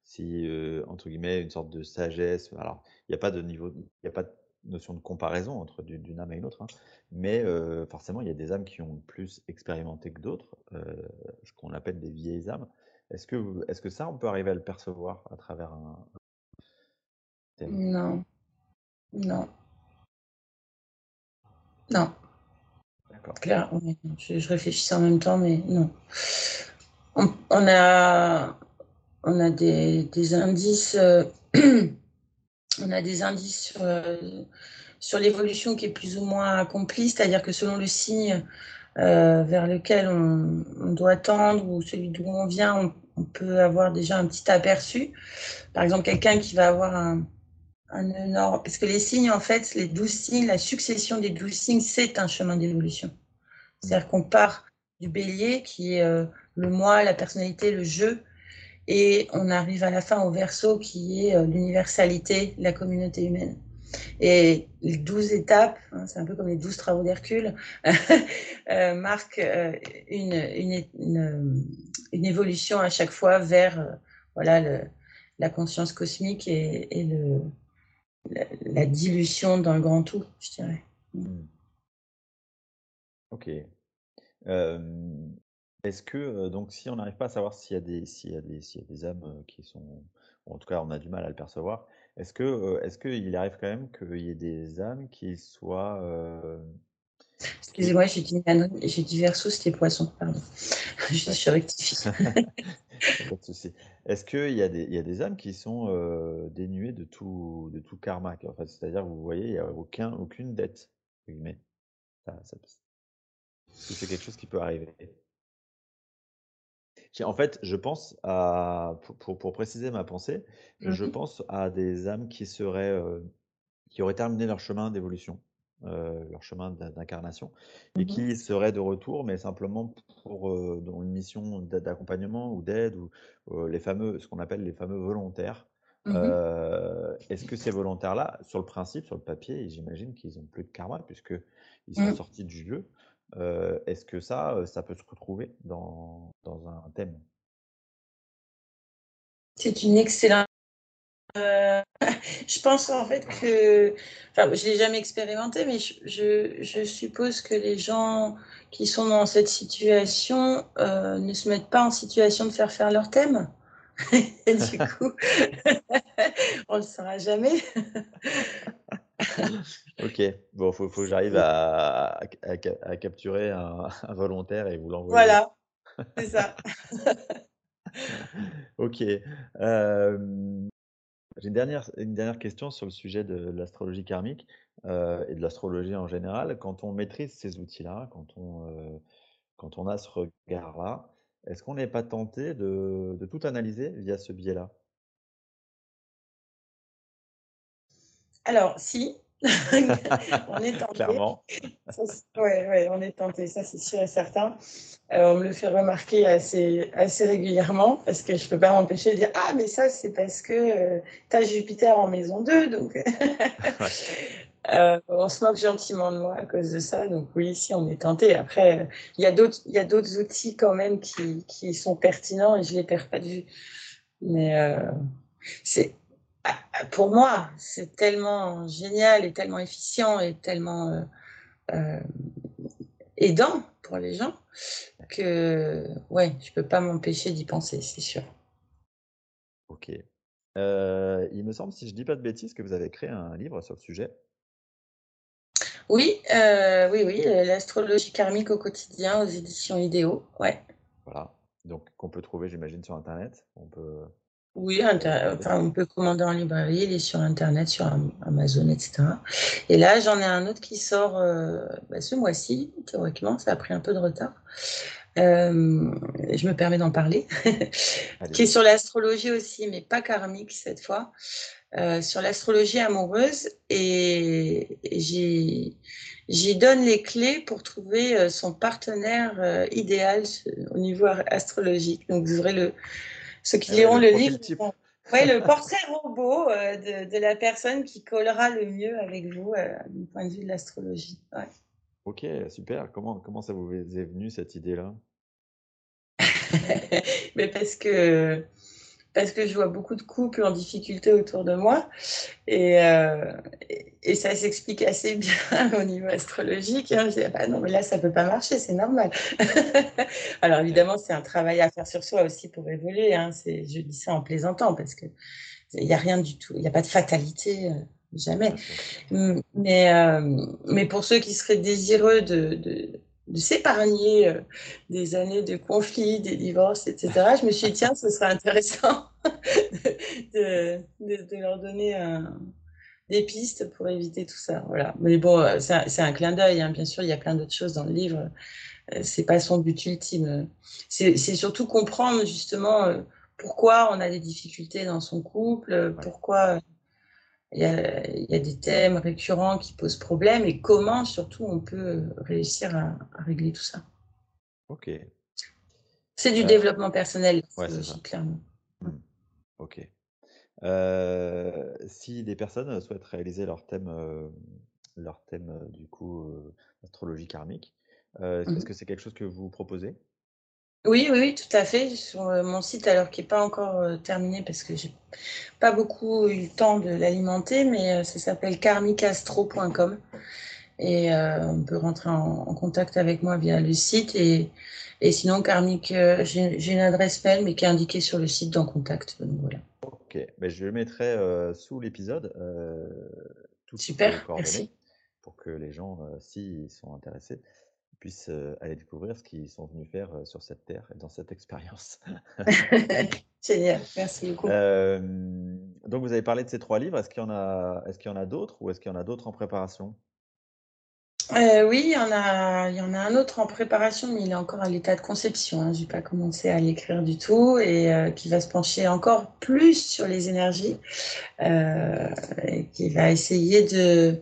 si entre guillemets une sorte de sagesse. Alors, il n'y a pas de niveau, il n'y a pas de notion de comparaison entre d'une âme et une autre, hein, mais forcément, il y a des âmes qui ont plus expérimenté que d'autres, ce qu'on appelle des vieilles âmes. Est-ce que, est-ce que ça, on peut arriver à le percevoir à travers un, non. Non. Non. D'accord. Claire, je, je réfléchissais en même temps, mais non. On, a, on a des, indices, euh, on a des indices sur, euh, sur l'évolution qui est plus ou moins accomplie, c'est-à-dire que selon le signe euh, vers lequel on, on, doit tendre ou celui d'où on vient, on, peut avoir déjà un petit aperçu. Par exemple, quelqu'un qui va avoir un, parce que les signes, en fait, les douze signes, la succession des douze signes, c'est un chemin d'évolution. C'est-à-dire qu'on part du bélier, qui est le moi, la personnalité, le jeu, et on arrive à la fin au verso, qui est euh, l'universalité, la communauté humaine. Et les douze étapes, hein, c'est un peu comme les douze travaux d'Hercule, euh, marquent une, une, évolution à chaque fois vers la conscience cosmique et, la, dilution dans le grand tout, je dirais. Mmh. Ok. Est-ce que, donc si on n'arrive pas à savoir s'il y a des s'il y a des s'il y a des âmes, qui sont ou en tout cas on a du mal à le percevoir, est-ce que, est-ce qu'il arrive quand même qu'il y ait des âmes qui soient, Excusez-moi, j'ai dit j'ai dit Verseau, c'était Poisson, pardon. Je je rectifie. Pas de souci. Est-ce qu'il y a des il y a des âmes qui sont, dénuées de tout de tout karma? En fait, c'est-à-dire, vous voyez, il y a aucun aucune dette, guillemets? Ça ça c'est quelque chose qui peut arriver? En fait, je pense à pour pour préciser ma pensée, je Mmh pense à des âmes qui seraient, heu, qui auraient terminé leur chemin d'évolution, heu, leur chemin d'incarnation et Mmh qui seraient de retour, mais simplement pour, heu, dans une mission d'accompagnement ou d'aide ou, les fameux ce qu'on appelle les fameux volontaires. Mmh est-ce que ces volontaires-là, sur le principe, sur le papier, j'imagine qu'ils ont plus de karma puisqu'ils sont sortis du jeu. Heu, est-ce que ça, ça peut se retrouver dans dans un thème? C'est une excellente heu, je pense en fait que enfin, je l'ai jamais expérimenté, mais je je je suppose que les gens qui sont dans cette situation, ne se mettent pas en situation de faire faire leur thème et du coup, on le saura jamais. OK, bon, faut faut que j'arrive à à à ca à capturer un un volontaire et vous l'envoyer. Voilà, c'est ça. OK, hem, j'ai une dernière une dernière question sur le sujet de l'astrologie karmique, heu et de l'astrologie en général. Quand on maîtrise ces outils-là, quand on, heu, quand on a ce regard-là, est-ce qu'on n'est pas tenté de de tout analyser via ce biais-là? Alors si, on est tenté. Clairement. Ça ouais, ouais, on est tenté, ça c'est sûr et certain. Heu, on me le fait remarquer assez assez régulièrement parce que je peux pas m'empêcher de dire: «Ah mais ça c'est parce que, heu, tu as Jupiter en maison 2 donc» Ouais. heu, on se moque gentiment de moi à cause de ça donc oui, si on est tenté. Après, il y a d'autres il y a d'autres outils quand même qui qui sont pertinents et je les perds pas de vue. Mais, c'est pour moi, c'est tellement génial et tellement efficient et tellement, heu, hem, aidant pour les gens que, ouais, je peux pas m'empêcher d'y penser, c'est sûr. OK. Heu, il me semble, si je dis pas de bêtises, que vous avez créé un livre sur le sujet? Oui, oui, oui, l'astrologie karmique au quotidien aux éditions Idéo, ouais. Voilà, donc qu'on peut trouver, j'imagine, sur internet? On peut Oui, on peut le intér commander? enfin, on peut commander en librairie, il est sur internet, sur Am Amazon et cetera et là, j'en ai un autre qui sort, heu, bah, ce mois-ci, théoriquement, ça a pris un peu de retard. Hem, je me permets d'en parler, qui est sur l'astrologie aussi, mais pas karmique cette fois, heu, sur l'astrologie amoureuse et et j'y donne les clés pour trouver, son partenaire, idéal au niveau astrologique. Donc vous aurez le ceux qui Ah liront le le livre verront ouais, le portrait robot, heu, de de la personne qui collera le mieux avec vous, heu, du point de vue de l'astrologie. Ouais. OK, super. Comment comment ça vous est est venu cette idée-là? Mais parce que parce que je vois beaucoup de couples en difficulté autour de moi et et ça s'explique assez bien au niveau astrologique, hein. Je dis: «Ah bah, non, mais là, ça peut pas marcher, c'est normal». Alors évidemment, c'est un travail à faire sur soi aussi pour évoluer, hein. Je dis ça en plaisantant parce que il y a rien du tout il y a pas de fatalité, heu, jamais. Mmh, mais hem, mais pour ceux qui seraient désireux de de de s'épargner, heu, des années de conflits, des divorces et cetera, je me suis dit: «Tiens, ce serait intéressant de de de leur donner un des pistes pour éviter tout ça», voilà. Mais bon, heu, c'est un clin d'œil, hein, bien sûr, il y a plein d'autres choses dans le livre, heu, c'est pas son but ultime. C'est surtout comprendre justement, pourquoi on a des difficultés dans son couple, pourquoi, il y a il y a des thèmes récurrents qui posent problème et comment surtout on peut, réussir à à régler tout ça. OK. C'est du Heu, développement personnel, ouais, c'est ça. clairement. Mmh. OK. Heu, si des personnes, souhaitent réaliser leur thème, heu, leur thème, du coup, astrologie karmique, Mmh est-ce mh. que c'est quelque chose que vous proposez? Oui, oui, oui, tout à fait. Sur, heu, mon site, alors qui est pas encore, heu, terminé parce que j'ai pas beaucoup eu le temps de l'alimenter, mais heu, ça s'appelle karmikastro.com Et on peut rentrer en, contact avec moi via le site. Et, et sinon, Karmic, j'ai une adresse mail, mais qui est indiquée sur le site dans contact. voilà. Ok, mais je le mettrai sous l'épisode. Super, merci. Pour que les gens, s'ils sont intéressés, puissent aller découvrir ce qu'ils sont venus faire sur cette terre et dans cette expérience. Génial, merci beaucoup. donc vous avez parlé de ces trois livres. Est-ce qu'il y en a, est-ce qu'il y en a d'autres ou est-ce qu'il y en a d'autres en préparation? Oui, il y, en a, il y en a un autre en préparation, mais il est encore à l'état de conception. Hein. Je n'ai pas commencé à l'écrire du tout et qui va se pencher encore plus sur les énergies, et qui va essayer de, euh,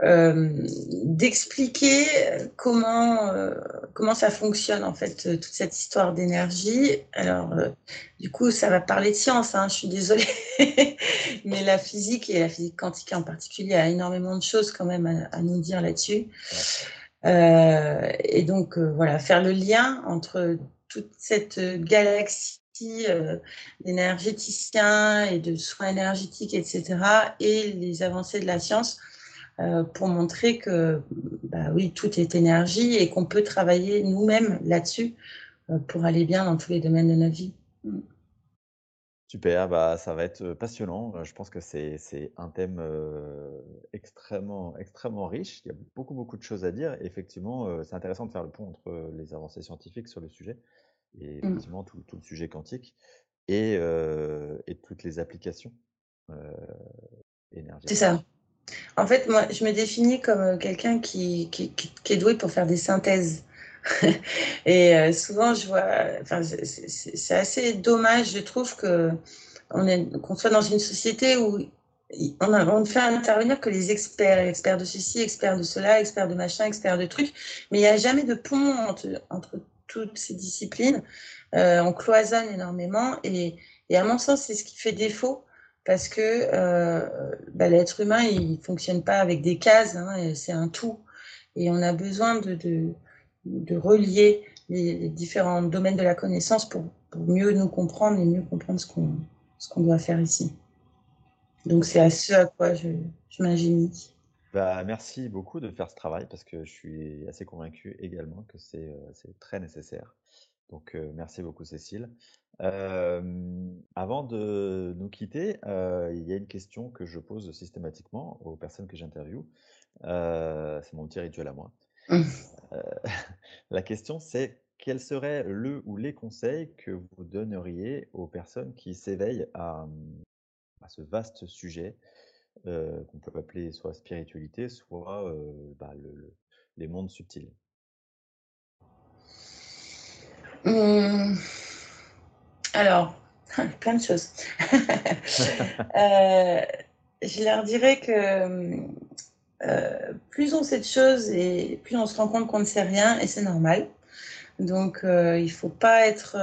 d'expliquer comment euh, comment ça fonctionne en fait euh, toute cette histoire d'énergie. Alors du coup ça va parler de science, hein, je suis désolée, mais la physique et la physique quantique en particulier a énormément de choses quand même à, nous dire là-dessus. et donc voilà faire le lien entre toute cette galaxie d'énergéticiens et de soins énergétiques, etc., et les avancées de la science euh, pour montrer que bah oui, tout est énergie et qu'on peut travailler nous-mêmes là-dessus euh, pour aller bien dans tous les domaines de notre vie. Super, bah, ça va être passionnant. Je pense que c'est un thème extrêmement, extrêmement riche. Il y a beaucoup, beaucoup de choses à dire. effectivement, c'est intéressant de faire le pont entre les avancées scientifiques sur le sujet et mm. effectivement tout, tout le sujet quantique et, et toutes les applications énergétiques. C'est ça. En fait, moi, je me définis comme euh, quelqu'un qui, qui, est doué pour faire des synthèses. et euh, souvent, je vois, enfin, c'est assez dommage, je trouve, qu'on soit dans une société où on, ne fait intervenir que les experts, experts de ceci, experts de cela, experts de machin, experts de trucs, mais il n'y a jamais de pont entre, toutes ces disciplines. Euh, on cloisonne énormément et à mon sens, c'est ce qui fait défaut parce que euh, bah, l'être humain, il fonctionne pas avec des cases, hein, c'est un tout. Et on a besoin de, relier les, différents domaines de la connaissance pour, mieux nous comprendre et mieux comprendre ce qu'on ce qu'on doit faire ici. Donc c'est à ce à quoi je, je m'ingénie. Bah, merci beaucoup de faire ce travail parce que je suis assez convaincu également que c'est euh, très nécessaire. Donc, merci beaucoup, Cécile. avant de nous quitter, il y a une question que je pose systématiquement aux personnes que j'interviewe. c'est mon petit rituel à moi. La question, c'est quel serait le ou les conseils que vous donneriez aux personnes qui s'éveillent à, mmh, ce vaste sujet qu'on peut appeler soit spiritualité, soit bah, les mondes subtils? Hum, alors, plein de choses. Euh, je leur dirais que euh, plus on sait de choses et plus on se rend compte qu'on ne sait rien, et c'est normal. Donc, euh, il ne faut pas être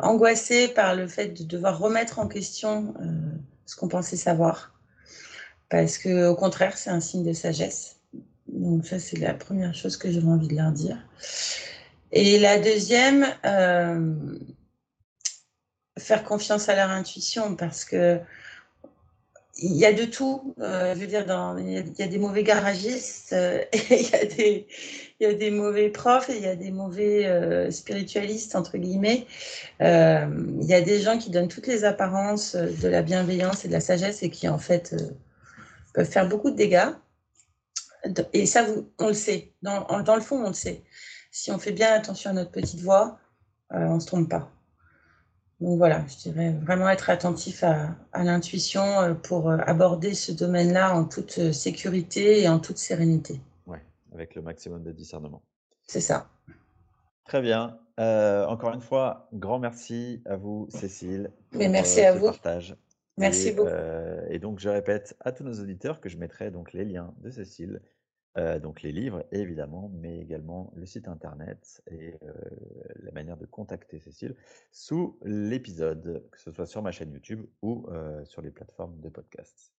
angoissé par le fait de devoir remettre en question ce qu'on pensait savoir. Parce que, au contraire, c'est un signe de sagesse. Donc, ça, c'est la première chose que j'aurais envie de leur dire. Et la deuxième, euh, faire confiance à leur intuition parce que il y a de tout. Euh, je veux dire, il, y a, des mauvais garagistes, euh, il, y a des, y a des mauvais profs il y a des mauvais spiritualistes, entre guillemets. il y a des gens qui donnent toutes les apparences de la bienveillance et de la sagesse et qui, en fait, peuvent faire beaucoup de dégâts. Et ça, on le sait. Dans, dans le fond, on le sait si on fait bien attention à notre petite voix, euh, on ne se trompe pas. Donc voilà, je dirais vraiment être attentif à, l'intuition euh, pour euh, aborder ce domaine-là en toute sécurité et en toute sérénité. Oui, avec le maximum de discernement. C'est ça. Très bien. encore une fois, grand merci à vous, Cécile. Mais merci à vous. Partage. Merci beaucoup. et donc, je répète à tous nos auditeurs que je mettrai donc les liens de Cécile euh, donc les livres évidemment, mais également le site internet et euh, la manière de contacter Cécile sous l'épisode, que ce soit sur ma chaîne YouTube ou euh, sur les plateformes de podcast.